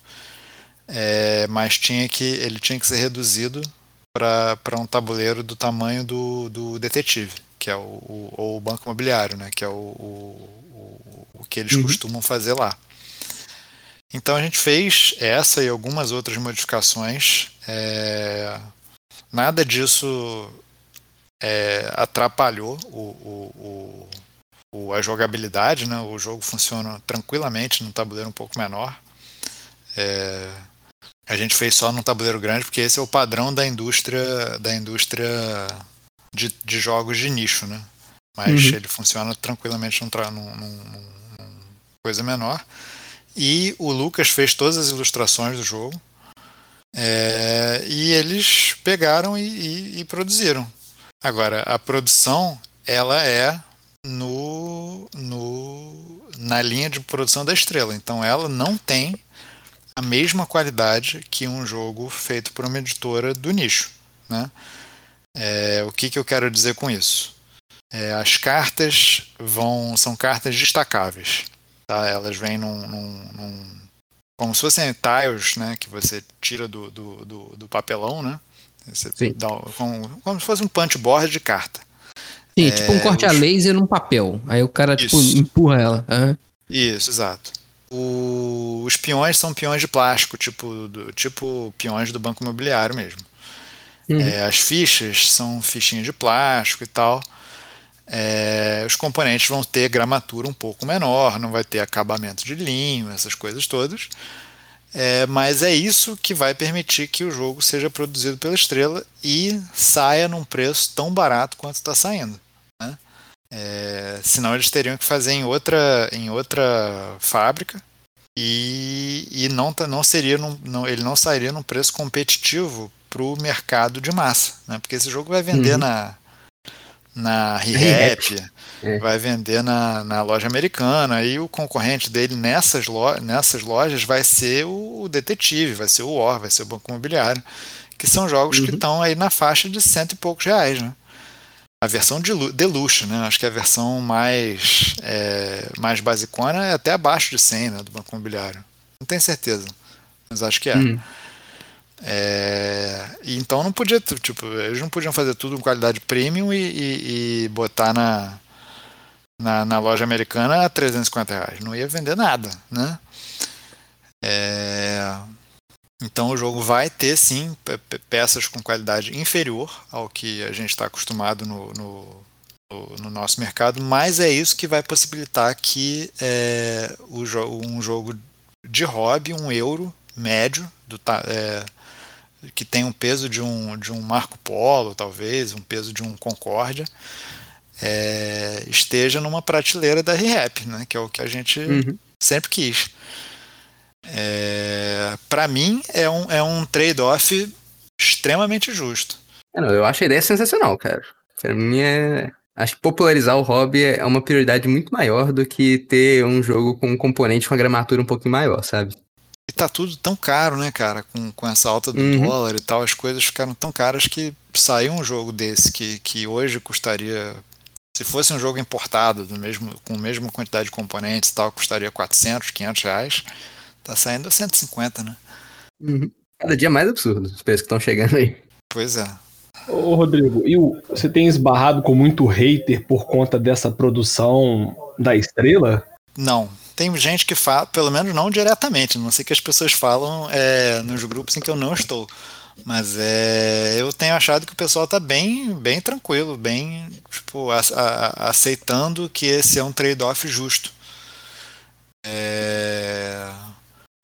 é, mas tinha que ele tinha que ser reduzido para um tabuleiro do tamanho do, do detetive, que é o, o, o banco imobiliário, né? Que é o, o, o que eles uhum. costumam fazer lá. Então a gente fez essa e algumas outras modificações. É, nada disso é, atrapalhou o, o, o, a jogabilidade, né? O jogo funciona tranquilamente num tabuleiro um pouco menor. É, a gente fez só num tabuleiro grande porque esse é o padrão da indústria da indústria de, de jogos de nicho, né? Mas uhum. ele funciona tranquilamente num, num, num, num, coisa menor. E o Lucas fez todas as ilustrações do jogo. É, e eles pegaram e, e, e, produziram. Agora, a produção ela é no, no, na linha de produção da estrela. Então ela não tem a mesma qualidade que um jogo feito por uma editora do nicho. Né? É, o que, que eu quero dizer com isso? É, as cartas vão são cartas destacáveis. Tá? Elas vêm num, num, num, como se fossem tiles, né, que você tira do, do, do, do papelão, né? Você dá, como, como, se fosse um punch board de carta. Sim, é, tipo um corte os... a laser num papel. Aí o cara tipo, empurra ela. Uhum. Isso, exato. O, os peões são peões de plástico, tipo, do, tipo peões do banco imobiliário mesmo. Uhum. É, as fichas são fichinhas de plástico e tal. É, os componentes vão ter gramatura um pouco menor, não vai ter acabamento de linho, essas coisas todas. É, mas é isso que vai permitir que o jogo seja produzido pela Estrela e saia num preço tão barato quanto está saindo. É, senão eles teriam que fazer em outra, em outra fábrica e, e não, tá, não seria num, não, ele não sairia num preço competitivo para o mercado de massa, né? porque esse jogo vai vender uhum. na na ReHap, é. vai vender na, na loja americana e o concorrente dele nessas, lo, nessas lojas vai ser o, detetive, vai ser o War, vai ser o banco imobiliário, que são jogos uhum. que estão aí na faixa de cento e poucos reais, né? A versão de deluxe, né? Acho que a versão mais, é, mais basicona é até abaixo de 100, né? Do Banco Imobiliário. Não tenho certeza, mas acho que é. Hum. é então não podia, tipo, eles não podiam fazer tudo com qualidade premium e, e, e botar na, na, na, loja americana a 350 reais. Não ia vender nada, né? É, então o jogo vai ter sim peças com qualidade inferior ao que a gente está acostumado no, no, no, nosso mercado, mas é isso que vai possibilitar que é, o um jogo de hobby, um euro médio, do, é, que tem um peso de um, de um Marco Polo, talvez, um peso de um Concórdia, é, esteja numa prateleira da ReHap, né, que é o que a gente uhum. sempre quis. É, para mim, é um, é um trade-off extremamente justo. É, eu acho a ideia sensacional, cara. Pra mim é. Acho que popularizar o hobby é uma prioridade muito maior do que ter um jogo com um componente com a gramatura um pouquinho maior, sabe? E tá tudo tão caro, né, cara? Com, com essa alta do uhum. dólar e tal, as coisas ficaram tão caras que saiu um jogo desse que, que hoje custaria. Se fosse um jogo importado do mesmo, com a mesma quantidade de componentes e tal, custaria 400, 500 reais. Tá saindo a 150, né? Uhum. Cada dia mais absurdo os preços que estão chegando aí. Pois é. Ô, Rodrigo, e o, você tem esbarrado com muito hater por conta dessa produção da estrela? Não. Tem gente que fala, pelo menos não diretamente, não sei que as pessoas falam é, nos grupos em que eu não estou. Mas é, eu tenho achado que o pessoal está bem, bem tranquilo, bem tipo, a, a, aceitando que esse é um trade-off justo. É,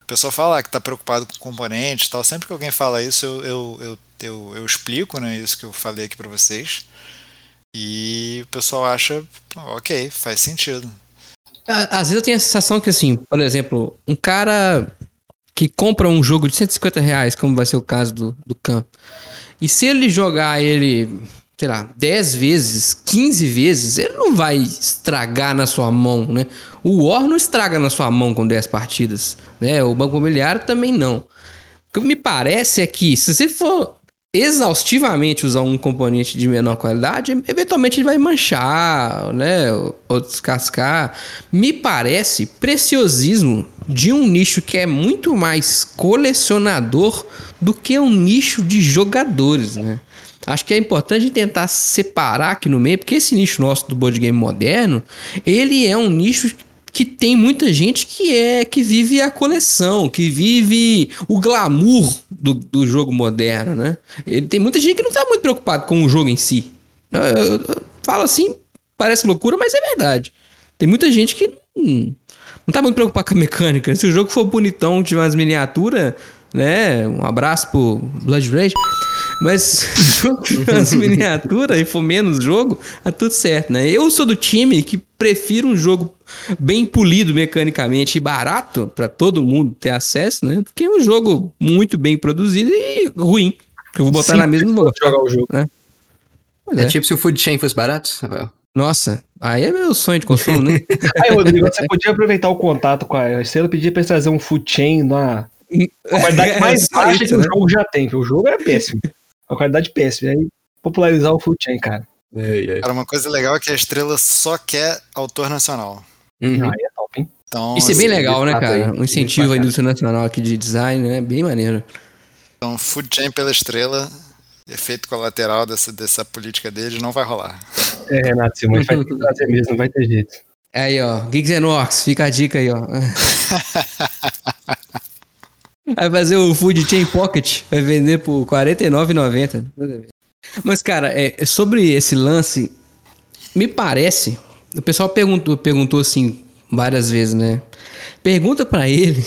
pessoal fala que está preocupado com componentes tal. Sempre que alguém fala isso, eu, eu, eu, eu, eu explico né, isso que eu falei aqui para vocês. E o pessoal acha, ok, faz sentido. Às vezes eu tenho a sensação que, assim, por exemplo, um cara que compra um jogo de 150 reais, como vai ser o caso do, do Khan, e se ele jogar ele sei lá, 10 vezes, 15 vezes, ele não vai estragar na sua mão, né? O War não estraga na sua mão com 10 partidas, né? O Banco Imobiliário também não. O que me parece é que se você for exaustivamente usar um componente de menor qualidade, eventualmente ele vai manchar, né, ou descascar. Me parece preciosismo de um nicho que é muito mais colecionador do que um nicho de jogadores, né? Acho que é importante tentar separar aqui no meio, porque esse nicho nosso do board game moderno, ele é um nicho que tem muita gente que é que vive a coleção, que vive o glamour do, do jogo moderno, né? Ele tem muita gente que não está muito preocupado com o jogo em si. Eu, eu, eu falo assim, parece loucura, mas é verdade. Tem muita gente que hum, não tá muito preocupado com a mecânica. Se o jogo for bonitão, tiver umas miniaturas, né? Um abraço pro Blood Rage. Mas (laughs) se o jogo tiver umas (laughs) miniaturas e for menos jogo, tá tudo certo, né? Eu sou do time que prefiro um jogo bem polido mecanicamente e barato para todo mundo ter acesso, né? Do que um jogo muito bem produzido e ruim. Que eu vou botar Sim, na mesma vou jogar o jogo. né? É, é. tipo se o Food Chain fosse barato, Rafael. Nossa, aí é meu sonho de consumo, né? (laughs) Aí, Rodrigo, você podia aproveitar o contato com a estrela e pedir pra eles trazer um food chain na (laughs) a qualidade mais É só baixa isso, que o né? jogo já tem, porque o jogo é péssimo. A qualidade péssima. Aí popularizar o food chain, cara. Cara, uma coisa legal é que a estrela só quer autor nacional. Uhum. Aí é top, hein? Então, Isso é bem assim, legal, né, cara? aí. Um incentivo à indústria nacional aqui de design, né? Bem maneiro. Então, food chain pela estrela, efeito colateral dessa, dessa política deles não vai rolar. É, Renato Simões, vai ter que trazer mesmo, não vai ter jeito. Aí, ó, Geeks and Orcs, fica a dica aí, ó. (laughs) Vai fazer o Food Chain Pocket, vai vender por R$ 49,90. Mas, cara, é, sobre esse lance, me parece. O pessoal perguntou, perguntou assim várias vezes, né? Pergunta pra ele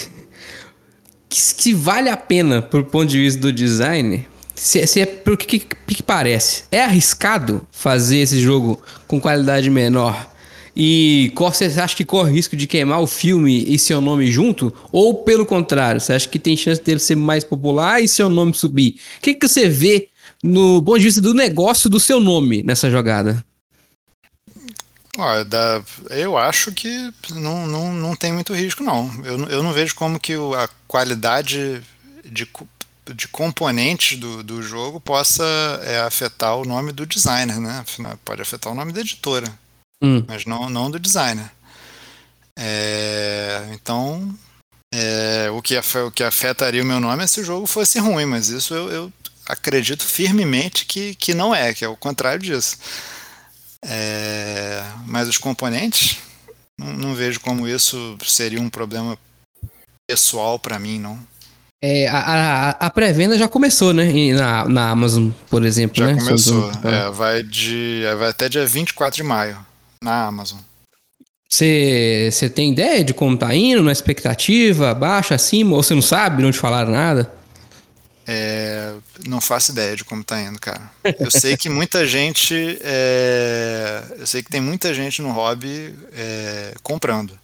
(laughs) que, se vale a pena, por ponto de vista do design, se, se é pro que, que, que parece. É arriscado fazer esse jogo com qualidade menor e você acha que corre risco de queimar o filme e seu nome junto? Ou pelo contrário, você acha que tem chance dele ser mais popular e seu nome subir? O que, que você vê no ponto de vista do negócio do seu nome nessa jogada? Olha, eu acho que não, não, não tem muito risco, não. Eu, eu não vejo como que a qualidade de, de componentes do, do jogo possa é, afetar o nome do designer, né? Pode afetar o nome da editora, Hum. mas não, não do designer. É, então, é, o, que o que afetaria o meu nome é se o jogo fosse ruim, mas isso eu, eu acredito firmemente que, que não é, que é o contrário disso. É, mas os componentes, não, não vejo como isso seria um problema pessoal para mim, não. É, a, a, a pré-venda já começou, né? Na, na Amazon, por exemplo, Já né? começou. Sobre- É, vai, de, vai até dia 24 de maio na Amazon. Você você tem ideia de como tá indo, na expectativa, abaixo, acima, ou você não sabe, não te falaram nada? É, não faço ideia de como tá indo, cara. Eu sei que muita (laughs) gente. é, eu sei que tem muita gente no hobby é, comprando.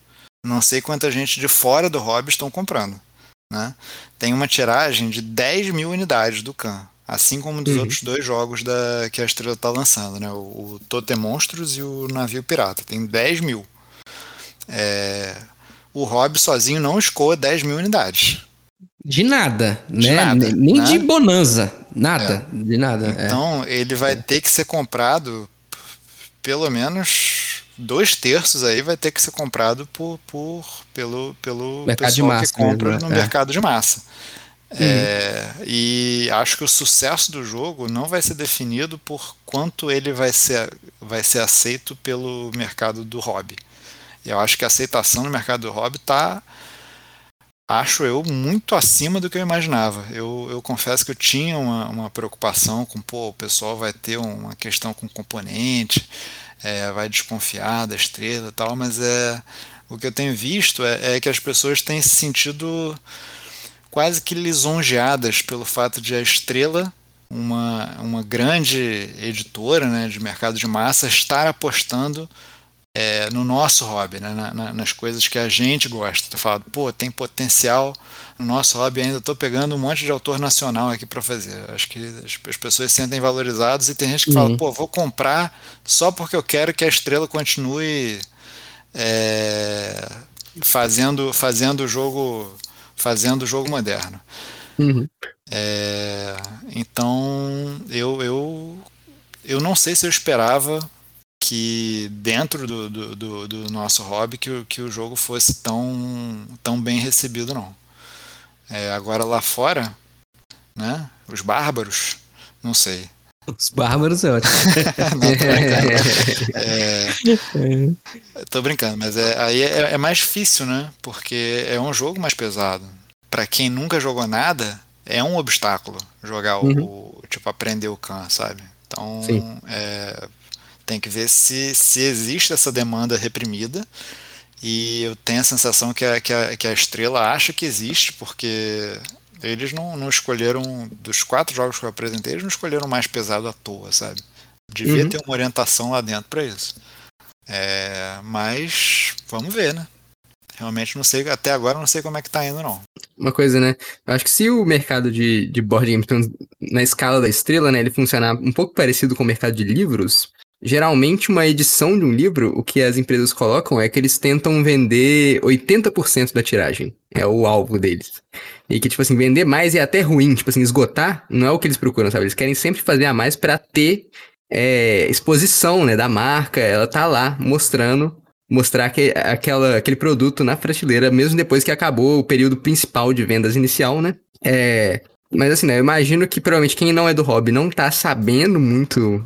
Não sei quanta gente de fora do hobby estão comprando. Né? Tem uma tiragem de 10 mil unidades do Khan. Assim como dos Uhum. outros dois jogos da, que a Estrela está lançando, né? O, o Totem Monstros e o Navio Pirata. Tem 10 mil. É, o hobby sozinho não escoa 10 mil unidades. De nada, De né? nada, Nem- né? de bonanza. Nada, de nada. é. Então ele vai ter que ser comprado, pelo menos dois terços aí vai ter que ser comprado por, por pelo, pelo Mercado de pessoal massa que compra mesmo, no né? É. mercado de massa. É, e acho que o sucesso do jogo não vai ser definido por quanto ele vai ser, vai ser aceito pelo mercado do hobby. Eu acho que a aceitação no mercado do hobby está, acho eu, muito acima do que eu imaginava. Eu, eu confesso que eu tinha uma, uma preocupação com, pô, o pessoal vai ter uma questão com componente, é, vai desconfiar da estrela e tal, mas é, o que eu tenho visto é, é que as pessoas têm se sentido quase que lisonjeadas pelo fato de a estrela uma, uma grande editora né, de mercado de massa estar apostando é, no nosso hobby, né? Na, na, nas coisas que a gente gosta. Tu fala, pô, tem potencial no nosso hobby ainda estou pegando um monte de autor nacional aqui para fazer. Acho que as, as, pessoas se sentem valorizadas e tem gente que uhum. fala, pô, vou comprar só porque eu quero que a estrela continue é, fazendo fazendo o jogo fazendo o jogo moderno. Uhum. É, então eu, eu eu não sei se eu esperava que dentro do, do, do, do nosso hobby que, que o jogo fosse tão, tão bem recebido não. É, agora lá fora, né? Os bárbaros, não sei. Os bárbaros é ótimo. (laughs) não, tô brincando. É, tô brincando, mas é, aí é, é, mais difícil, né? Porque é um jogo mais pesado. Para quem nunca jogou nada, é um obstáculo jogar uhum. o, tipo, aprender o Khan, sabe? Então, é, tem que ver se, se existe essa demanda reprimida e eu tenho a sensação que a, que a, que a estrela acha que existe, porque eles não, não escolheram, dos quatro jogos que eu apresentei, eles não escolheram o mais pesado à toa, sabe? Devia uhum. ter uma orientação lá dentro para isso. É, mas vamos ver, né? Realmente não sei, até agora não sei como é que tá indo, não. Uma coisa, né? Eu acho que se o mercado de, de board games, na escala da estrela, né, ele funcionar um pouco parecido com o mercado de livros, Geralmente, uma edição de um livro, o que as empresas colocam é que eles tentam vender 80% da tiragem. É o alvo deles. E que, tipo assim, vender mais é até ruim. Tipo assim, esgotar não é o que eles procuram, sabe? Eles querem sempre fazer a mais para ter é, exposição, né, da marca. Ela tá lá mostrando, mostrar que, aquela, aquele produto na prateleira, mesmo depois que acabou o período principal de vendas inicial, né? É, mas assim, né, eu imagino que provavelmente quem não é do hobby não tá sabendo muito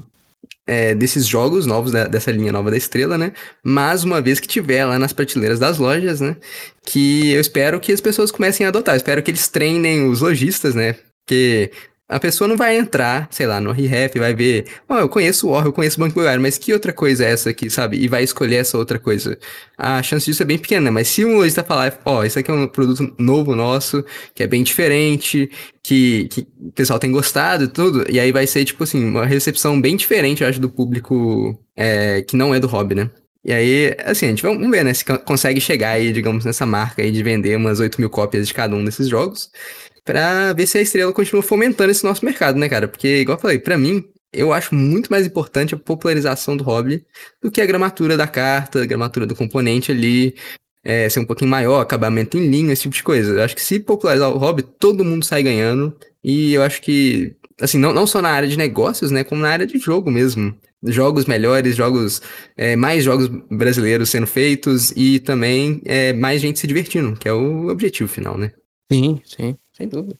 é, desses jogos novos, da, dessa linha nova da estrela, né? Mas uma vez que tiver lá nas prateleiras das lojas, né? Que eu espero que as pessoas comecem a adotar. Espero que eles treinem os lojistas, né? Porque a pessoa não vai entrar, sei lá, no ReHap, vai ver, ó, oh, eu conheço o War, eu conheço o Banco Imobiliário, mas que outra coisa é essa aqui, sabe? E vai escolher essa outra coisa. A chance disso é bem pequena, né? Mas se um lojista falar, ó, oh, esse aqui é um produto novo nosso, que é bem diferente, que, que o pessoal tem gostado e tudo, e aí vai ser, tipo assim, uma recepção bem diferente, eu acho, do público é, que não é do hobby, né? E aí, assim, a gente vamos ver, né, se consegue chegar aí, digamos, nessa marca aí de vender umas 8 mil cópias de cada um desses jogos para ver se a estrela continua fomentando esse nosso mercado, né, cara? Porque, igual eu falei, para mim, eu acho muito mais importante a popularização do hobby do que a gramatura da carta, a gramatura do componente ali, é, ser um pouquinho maior, acabamento em linha, esse tipo de coisa. Eu acho que se popularizar o hobby, todo mundo sai ganhando. E eu acho que, assim, não, não só na área de negócios, né, como na área de jogo mesmo. Jogos melhores, jogos, é, mais jogos brasileiros sendo feitos e também é, mais gente se divertindo, que é o objetivo final, né? Sim, sim sem dúvida.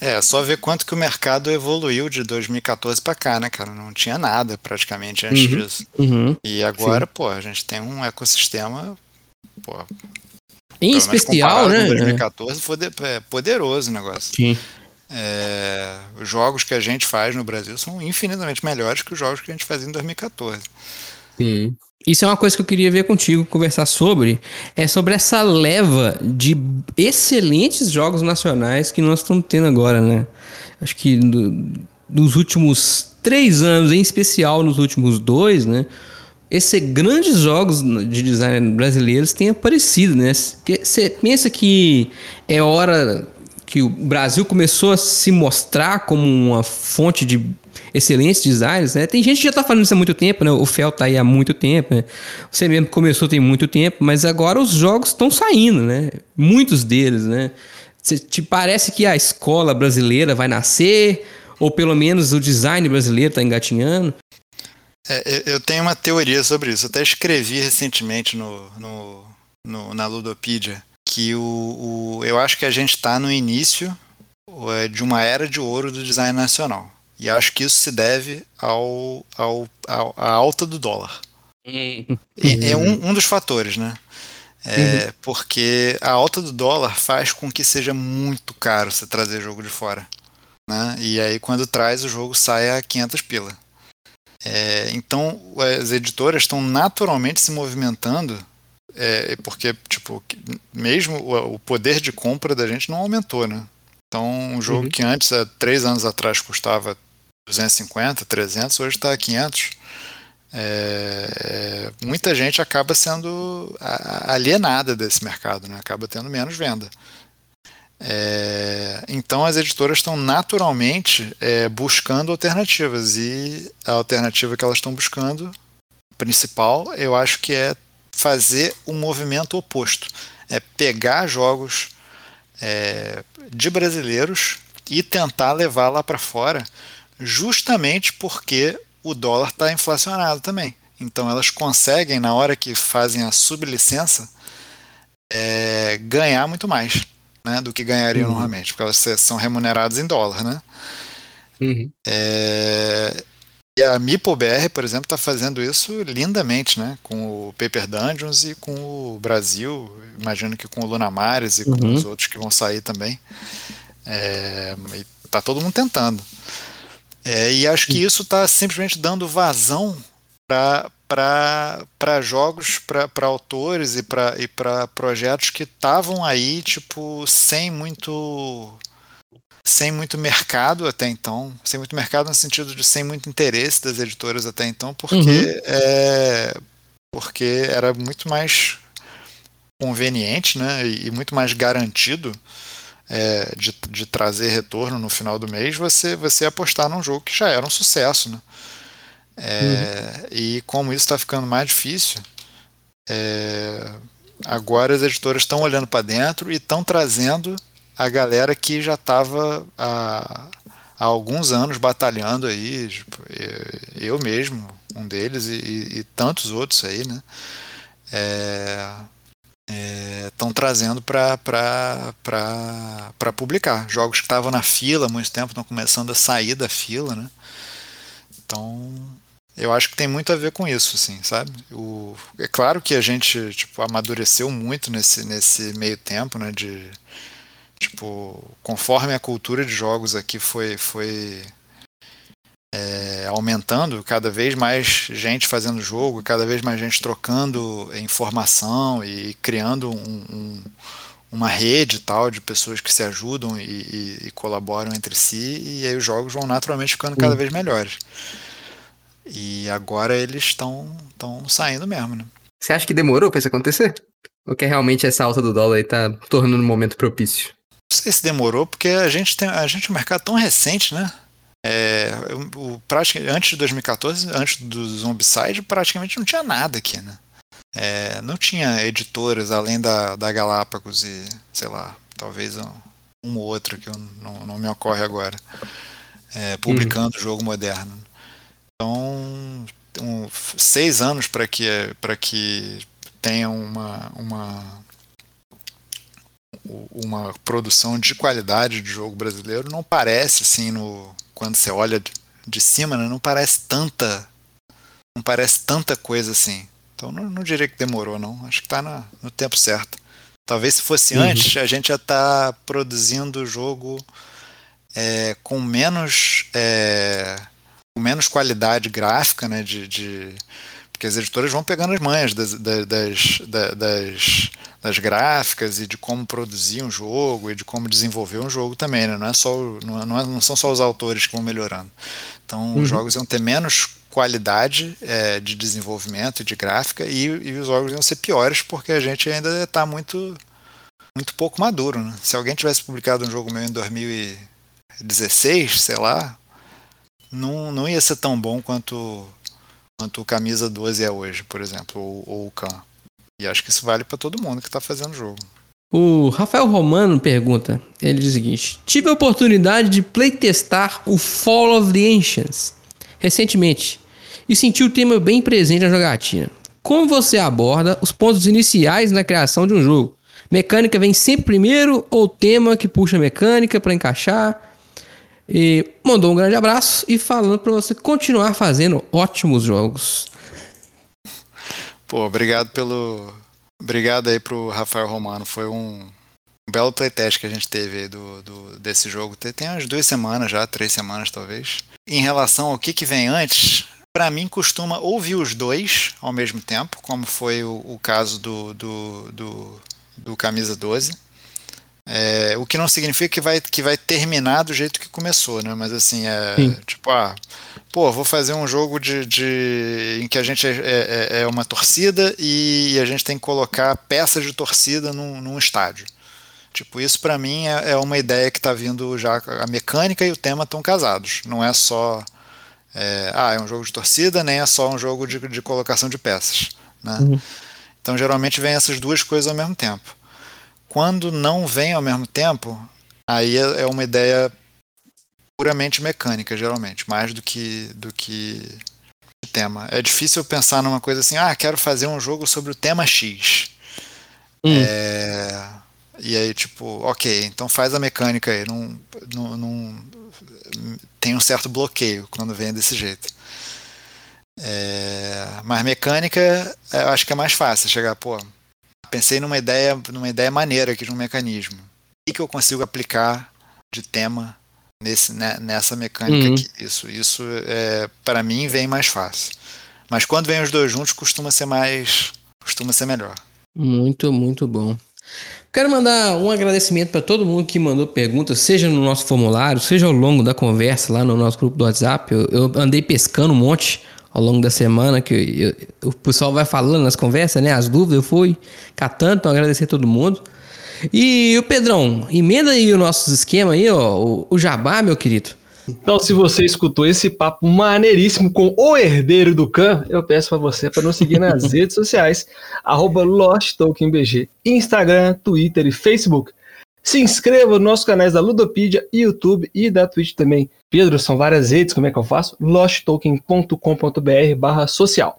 É, só ver quanto que o mercado evoluiu de 2014 para cá, né, cara? Não tinha nada praticamente antes uhum, disso. Uhum, e agora, sim. pô, a gente tem um ecossistema, pô, em especial, né? 2014 foi é, poderoso o negócio. Sim. É, os jogos que a gente faz no Brasil são infinitamente melhores que os jogos que a gente fazia em 2014. Sim. Isso é uma coisa que eu queria ver contigo, conversar sobre. É sobre essa leva de excelentes jogos nacionais que nós estamos tendo agora, né? Acho que no, nos últimos três anos, em especial nos últimos dois, né? Esses grandes jogos de design brasileiros têm aparecido, né? Você pensa que é hora que o Brasil começou a se mostrar como uma fonte de excelentes designers, né? Tem gente que já está fazendo isso há muito tempo, né? O Fel tá aí há muito tempo, né? Você mesmo começou tem muito tempo, mas agora os jogos estão saindo, né? Muitos deles, né? te parece que a escola brasileira vai nascer, ou pelo menos o design brasileiro está engatinhando? É, eu tenho uma teoria sobre isso. Eu até escrevi recentemente no, no, no na Ludopedia que o, o, eu acho que a gente está no início é, de uma era de ouro do design nacional. E acho que isso se deve ao, ao, ao à alta do dólar. É, um, um dos fatores, né? É, uhum. Porque a alta do dólar faz com que seja muito caro você trazer jogo de fora. Né? E aí, quando traz, o jogo sai a 500 pila. É, então, as editoras estão naturalmente se movimentando, é, porque, tipo, mesmo o, o, poder de compra da gente não aumentou, né? Então, um jogo uhum. que antes, há três anos atrás, custava 250, 300, hoje está a 500. é, é, muita gente acaba sendo alienada desse mercado, né? acaba tendo menos venda. É, então as editoras estão naturalmente é, buscando alternativas e a alternativa que elas estão buscando, principal, eu acho que é fazer um movimento oposto, é pegar jogos é, de brasileiros e tentar levar lá para fora, justamente porque o dólar está inflacionado também. Então elas conseguem, na hora que fazem a sublicença, é, ganhar muito mais né, do que ganhariam uhum. normalmente, porque elas são remuneradas em dólar. Né? Uhum. É, e a MipoBR, por exemplo, está fazendo isso lindamente, né? Com o Paper Dungeons e com o Brasil, imagino que com o Lunamares e com uhum. os outros que vão sair também. É, tá todo mundo tentando. É, e acho que isso está simplesmente dando vazão para jogos, para autores e para e projetos que estavam aí, tipo, sem muito sem muito mercado até então, sem muito mercado no sentido de sem muito interesse das editoras até então, porque uhum. é, porque era muito mais conveniente, né, e muito mais garantido é, de, de trazer retorno no final do mês, você, você apostar num jogo que já era um sucesso. Né? É, uhum. E como isso está ficando mais difícil, é, agora as editoras estão olhando para dentro e estão trazendo a galera que já estava há, há, alguns anos batalhando aí, tipo, eu mesmo, um deles, e, e, tantos outros aí, né? É, estão é, trazendo para publicar. Jogos que estavam na fila há muito tempo estão começando a sair da fila, né? Então, eu acho que tem muito a ver com isso, assim, sabe? O, é claro que a gente tipo, amadureceu muito nesse, nesse meio tempo, né? De, tipo, conforme a cultura de jogos aqui foi, foi é, aumentando, cada vez mais gente fazendo jogo, cada vez mais gente trocando informação e criando um, um, uma rede tal de pessoas que se ajudam e, e, e, colaboram entre si, e aí os jogos vão naturalmente ficando cada vez melhores. E agora eles estão saindo mesmo, né? Você acha que demorou para isso acontecer? Ou que realmente essa alta do dólar está tornando um momento propício? Não sei se demorou, porque a gente tem a gente é um mercado tão recente, né? É, o, praticamente, antes de 2014, antes do Zombicide, praticamente não tinha nada aqui, né? É, não tinha editoras além da, da Galápagos e, sei lá, talvez um, um ou outro que eu, não, não me ocorre agora, é, publicando uhum. jogo moderno. Então, um, seis anos para que, que tenha uma, uma, uma produção de qualidade de jogo brasileiro não parece assim no quando você olha de cima, né, não parece tanta não parece tanta coisa assim. Então não, não diria que demorou não, acho que está no tempo certo. Talvez se fosse uhum. antes a gente já está produzindo o jogo é, com menos é, com menos qualidade gráfica, né, de, de porque as editoras vão pegando as manhas das, das, das, das, gráficas e de como produzir um jogo e de como desenvolver um jogo também, né? não, é só, não, é, não, são só os autores que vão melhorando. Então, uhum. os jogos vão ter menos qualidade é, de desenvolvimento e de gráfica e, e, os jogos vão ser piores porque a gente ainda está muito, muito pouco maduro. Né? Se alguém tivesse publicado um jogo meu em 2016, sei lá, não, não ia ser tão bom quanto quanto o camisa 12 é hoje, por exemplo, ou, ou o Khan. E acho que isso vale para todo mundo que está fazendo jogo. O Rafael Romano pergunta, ele diz o seguinte: Tive a oportunidade de playtestar o Fall of the Ancients recentemente e senti o tema bem presente na jogatina. Como você aborda os pontos iniciais na criação de um jogo? Mecânica vem sempre primeiro ou tema que puxa mecânica para encaixar? E mandou um grande abraço e falando para você continuar fazendo ótimos jogos. Pô, obrigado pelo. Obrigado aí pro Rafael Romano. Foi um, um belo playtest que a gente teve do, do, desse jogo. Tem, tem umas duas semanas já, três semanas talvez. Em relação ao que, que vem antes, para mim costuma ouvir os dois ao mesmo tempo, como foi o, o caso do, do, do, do Camisa 12. É, o que não significa que vai, que vai terminar do jeito que começou, né? Mas assim, é Sim. tipo, ah, pô, vou fazer um jogo de, de- em que a gente é, é- é uma torcida e a gente tem que colocar peças de torcida num, num estádio. Tipo, isso pra mim é, é uma ideia que tá vindo já. A mecânica e o tema estão casados. Não é só. é, ah, é um jogo de torcida, nem é só um jogo de, de colocação de peças. Né? Uhum. Então, geralmente, vem essas duas coisas ao mesmo tempo. Quando não vem ao mesmo tempo, aí é é uma ideia puramente mecânica, geralmente, mais do que do que tema. É difícil pensar numa coisa assim, ah, quero fazer um jogo sobre o tema X. Hum. É, e aí, tipo, ok, então faz a mecânica aí. Não, não, não- tem um certo bloqueio quando vem desse jeito. É, mas mecânica, eu acho que é mais fácil chegar, pô, pensei numa ideia, numa ideia maneira aqui de um mecanismo. O que, eu consigo aplicar de tema nesse, né, nessa mecânica Uhum. aqui? Isso, isso é, para mim vem mais fácil. Mas quando vem os dois juntos, costuma ser mais, costuma ser melhor. Muito, muito bom. Quero mandar um agradecimento para todo mundo que mandou perguntas, seja no nosso formulário, seja ao longo da conversa lá no nosso grupo do WhatsApp. Eu, eu andei pescando um monte ao longo da semana, que eu- eu- o pessoal vai falando nas conversas, né? As dúvidas, eu fui catando, então agradecer a todo mundo. E o Pedrão, emenda aí o nosso esquema aí, ó, o, o jabá, meu querido. Então, se você escutou esse papo maneiríssimo com o herdeiro do Khan, eu peço pra você para nos seguir nas (laughs) redes sociais, arroba LostTokenBG, Instagram, Twitter e Facebook. Se inscreva nos nossos canais da Ludopedia, YouTube e da Twitch também. Pedro, são várias redes, como é que eu faço? losttoken.com.br barra social.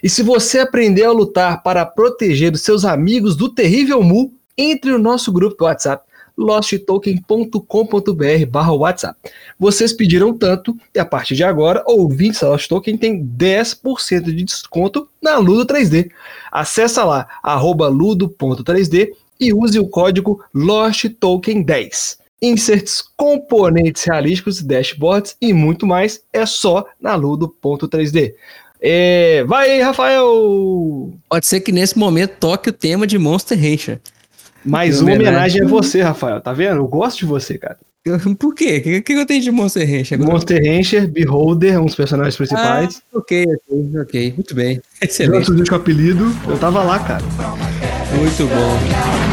E se você aprender a lutar para proteger os seus amigos do terrível Mu, entre no nosso grupo do WhatsApp, losttoken.com.br barra WhatsApp. Vocês pediram tanto e a partir de agora, ouvintes da Lost Token tem 10% de desconto na Ludo 3D. Acesse lá, arroba ludo.3D e use o código LostToken10. Inserts, componentes realísticos, dashboards e muito mais é só na ludo.3D. É, vai aí, Rafael! Pode ser que nesse momento toque o tema de Monster Rancher. Mais uma homenagem- a você, Rafael. Tá vendo? Eu gosto de você, cara. Por quê? O que, que eu tenho de Monster Rancher agora? Monster Rancher, Beholder, um dos personagens principais. Ah, ok, ok, ok. Muito bem. Excelente. Excelente. com apelido, eu tava lá, cara. Muito bom.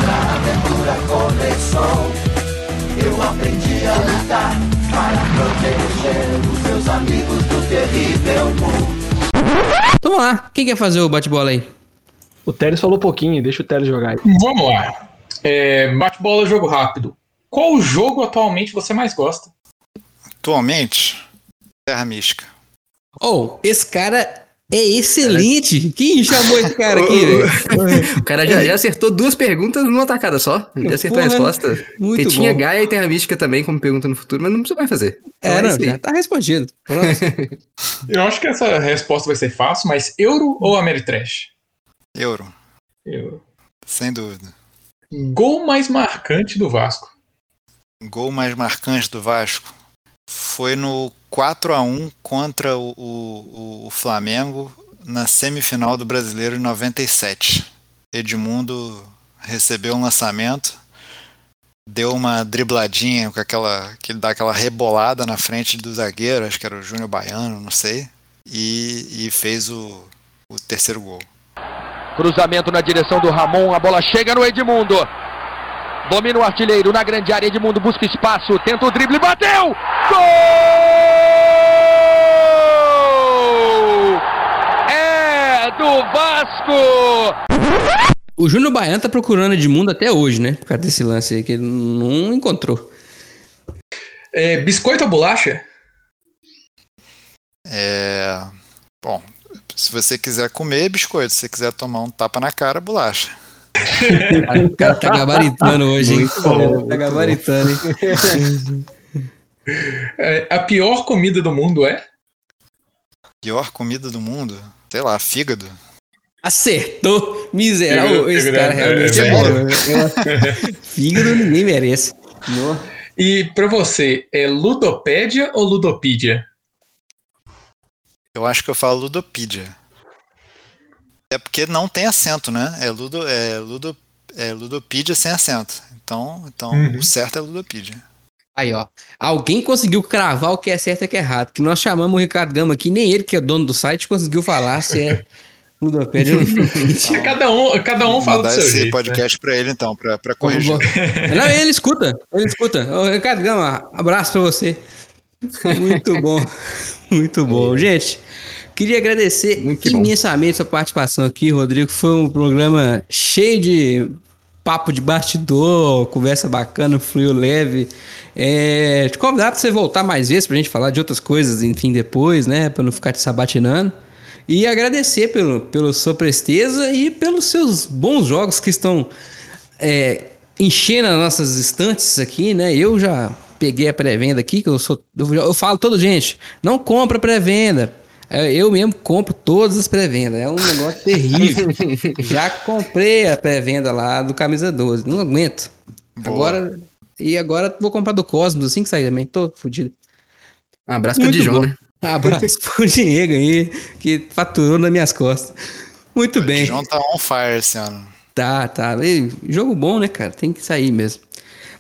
Então vamos lá. Quem quer fazer o bate-bola aí? O Teles falou pouquinho, deixa o Teles jogar aí. Vamos lá. É, Bate-bola, jogo rápido. Qual jogo atualmente você mais gosta? Atualmente, Terra Mística. Oh, esse cara é excelente. Quem chamou esse cara aqui, (laughs) velho? O cara já, já acertou duas perguntas numa tacada só. Ele já acertou a Porra, resposta. muito Porque tinha bom. Gaia e Terra Mística também como pergunta no futuro, mas não precisa mais fazer. Então É, é não, já tá respondido. (laughs) Eu acho que essa resposta vai ser fácil, mas Euro ou Ameritrash? Euro, Euro. sem dúvida. Gol mais marcante do Vasco. Gol mais marcante do Vasco foi no 4 a 1 contra o, o, o Flamengo na semifinal do Brasileiro em 97. Edmundo recebeu um lançamento, deu uma dribladinha com aquela que dá aquela rebolada na frente do zagueiro, acho que era o Júnior Baiano, não sei, e, e fez o, o terceiro gol. Cruzamento na direção do Ramon, a bola chega no Edmundo. Domina o artilheiro na grande área, Edmundo busca espaço, tenta o drible, bateu! Gol! É do Vasco! O Júnior Baiano tá procurando Edmundo até hoje, né? Por causa desse lance aí, que ele não encontrou. É, biscoito ou bolacha? É, bom, se você quiser comer biscoito, se você quiser tomar um tapa na cara, bolacha. (laughs) O cara tá gabaritando hoje, hein? Muito bom, Tá gabaritando, hein? (laughs) É, a pior comida do mundo é? Pior comida do mundo? Sei lá, fígado. Acertou! Miserável. Fígado- Esse cara é- realmente é é, bom. (laughs) Fígado ninguém merece. No. E pra você, é ludopédia ou ludopídia? Eu acho que eu falo ludopídia. É porque não tem acento, né? É ludo, é ludo, é Ludopedia sem acento. Então, então Uhum. o certo é Ludopedia. Aí, ó. Alguém conseguiu cravar o que é certo e o que é errado. Que nós chamamos o Ricardo Gama aqui, nem ele, que é dono do site, conseguiu falar se é (laughs) Ludopédia ou não. (laughs) Cada um, cada um fala do seu esse jeito. né? podcast pra ele então, pra, pra corrigir. (laughs) Não, ele escuta, ele escuta. Ô, Ricardo Gama, abraço pra você. Muito bom, muito bom. Gente, queria agradecer Muito bom. imensamente sua participação aqui, Rodrigo. Foi um programa cheio de papo de bastidor, conversa bacana, fluiu leve. É, te convidar pra você voltar mais vezes pra gente falar de outras coisas, enfim, depois, né? Pra não ficar te sabatinando. E agradecer pelo, pela sua presteza e pelos seus bons jogos que estão é, enchendo as nossas estantes aqui, né? Eu já peguei a pré-venda aqui, que eu sou. Eu, eu falo todo, gente, não compra pré-venda. É, Eu mesmo compro todas as pré-vendas. É um negócio terrível. (laughs) já comprei a pré-venda lá do Camisa 12. Não aguento. Boa. Agora. E agora vou comprar do Cosmos assim que sair também. Tô fudido. Um abraço Muito Dijon, bom. né? Abraço pro (laughs) Diego aí, que faturou nas minhas costas. Muito O bem. João tá on fire esse ano. Tá, tá. E jogo bom, né, cara? Tem que sair mesmo.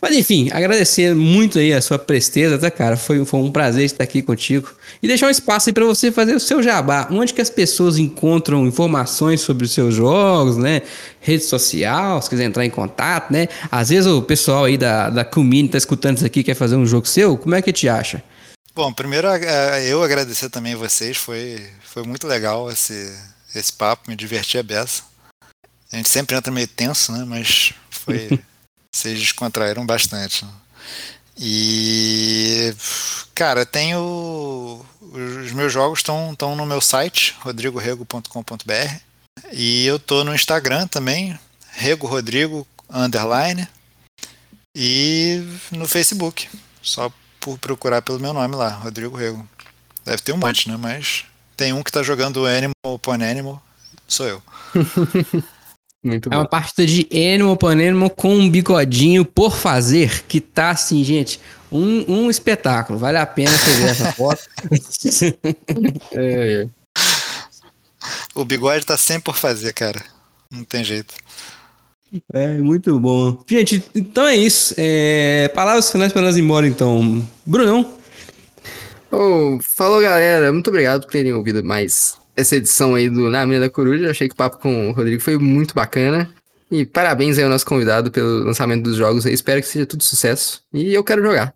Mas enfim, agradecer muito aí a sua presteza, tá, cara? Foi, foi um prazer estar aqui contigo. E deixar um espaço aí pra você fazer o seu jabá. Onde que as pessoas encontram informações sobre os seus jogos, né? Rede social, se quiser entrar em contato, né? Às vezes o pessoal aí da, da Comini tá escutando isso aqui quer fazer um jogo seu. Como é que te acha? Bom, primeiro eh, eu agradecer também vocês, foi, foi muito legal esse, esse papo, me diverti a beça. A gente sempre entra meio tenso, né? Mas foi. (laughs) vocês descontraíram bastante. né? E. Cara, tenho. Os meus jogos estão no meu site, rodrigorego.com.br. E eu tô no Instagram também, Rego Rodrigo, underline. E no Facebook. Só por procurar pelo meu nome lá, Rodrigo Rego. Deve ter um monte, né? Mas tem um que tá jogando Animal upon Animal, sou eu. (laughs) Muito É uma bom. partida de Animal Animal com um bigodinho por fazer, que tá assim, gente, um, um espetáculo. Vale a pena você ver essa foto. (laughs) É, é. O bigode tá sempre por fazer, cara. Não tem jeito. É, muito bom. Gente, então é isso. É, palavras finais para nós ir embora, então. Brunão, Ô, falou, galera. Muito obrigado por terem ouvido mais essa edição aí do Na Mina da Coruja. Achei que o papo com o Rodrigo foi muito bacana. E parabéns aí ao nosso convidado pelo lançamento dos jogos aí. Espero que seja tudo sucesso. E eu quero jogar.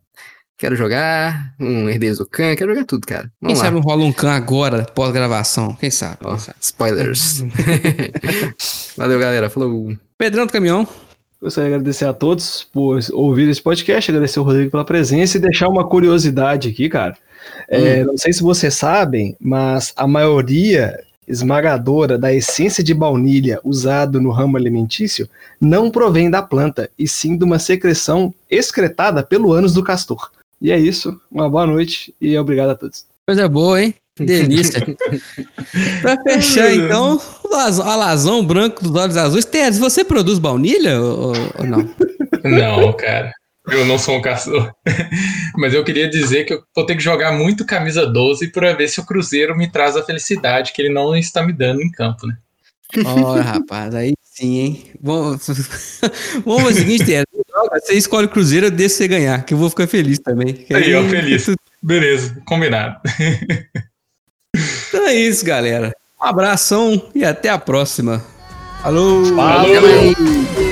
Quero jogar um Herdeiros do Khan, quero jogar tudo, cara. quem Vamos lá. sabe rola um can agora, pós-gravação? Quem sabe? Ó, spoilers. (laughs) Valeu, galera. Falou. Pedrão do Caminhão. Gostaria de agradecer a todos por ouvir esse podcast, agradecer ao Rodrigo pela presença e deixar uma curiosidade aqui, cara. É, não sei se vocês sabem, mas a maioria esmagadora da essência de baunilha usado no ramo alimentício não provém da planta, e sim de uma secreção excretada pelo ânus do castor. E é isso, uma boa noite e obrigado a todos. Coisa boa, hein? Que delícia. (laughs) pra fechar, então, o a lazão branco dos olhos azuis. Teres, você produz baunilha ou, ou não? Não, cara. Eu não sou um caçador. (laughs) Mas eu queria dizer que eu vou ter que jogar muito camisa 12 para ver se o Cruzeiro me traz a felicidade que ele não está me dando em campo, né? Olha, rapaz, aí sim, hein? Vamos, vamos fazer o seguinte, Teres. Você escolhe o Cruzeiro, eu deixo você ganhar, que eu vou ficar feliz também. Que Aí, ó, feliz. Beleza, combinado. Então é isso, galera. Um abração e até a próxima. Falou! Falou! Valeu.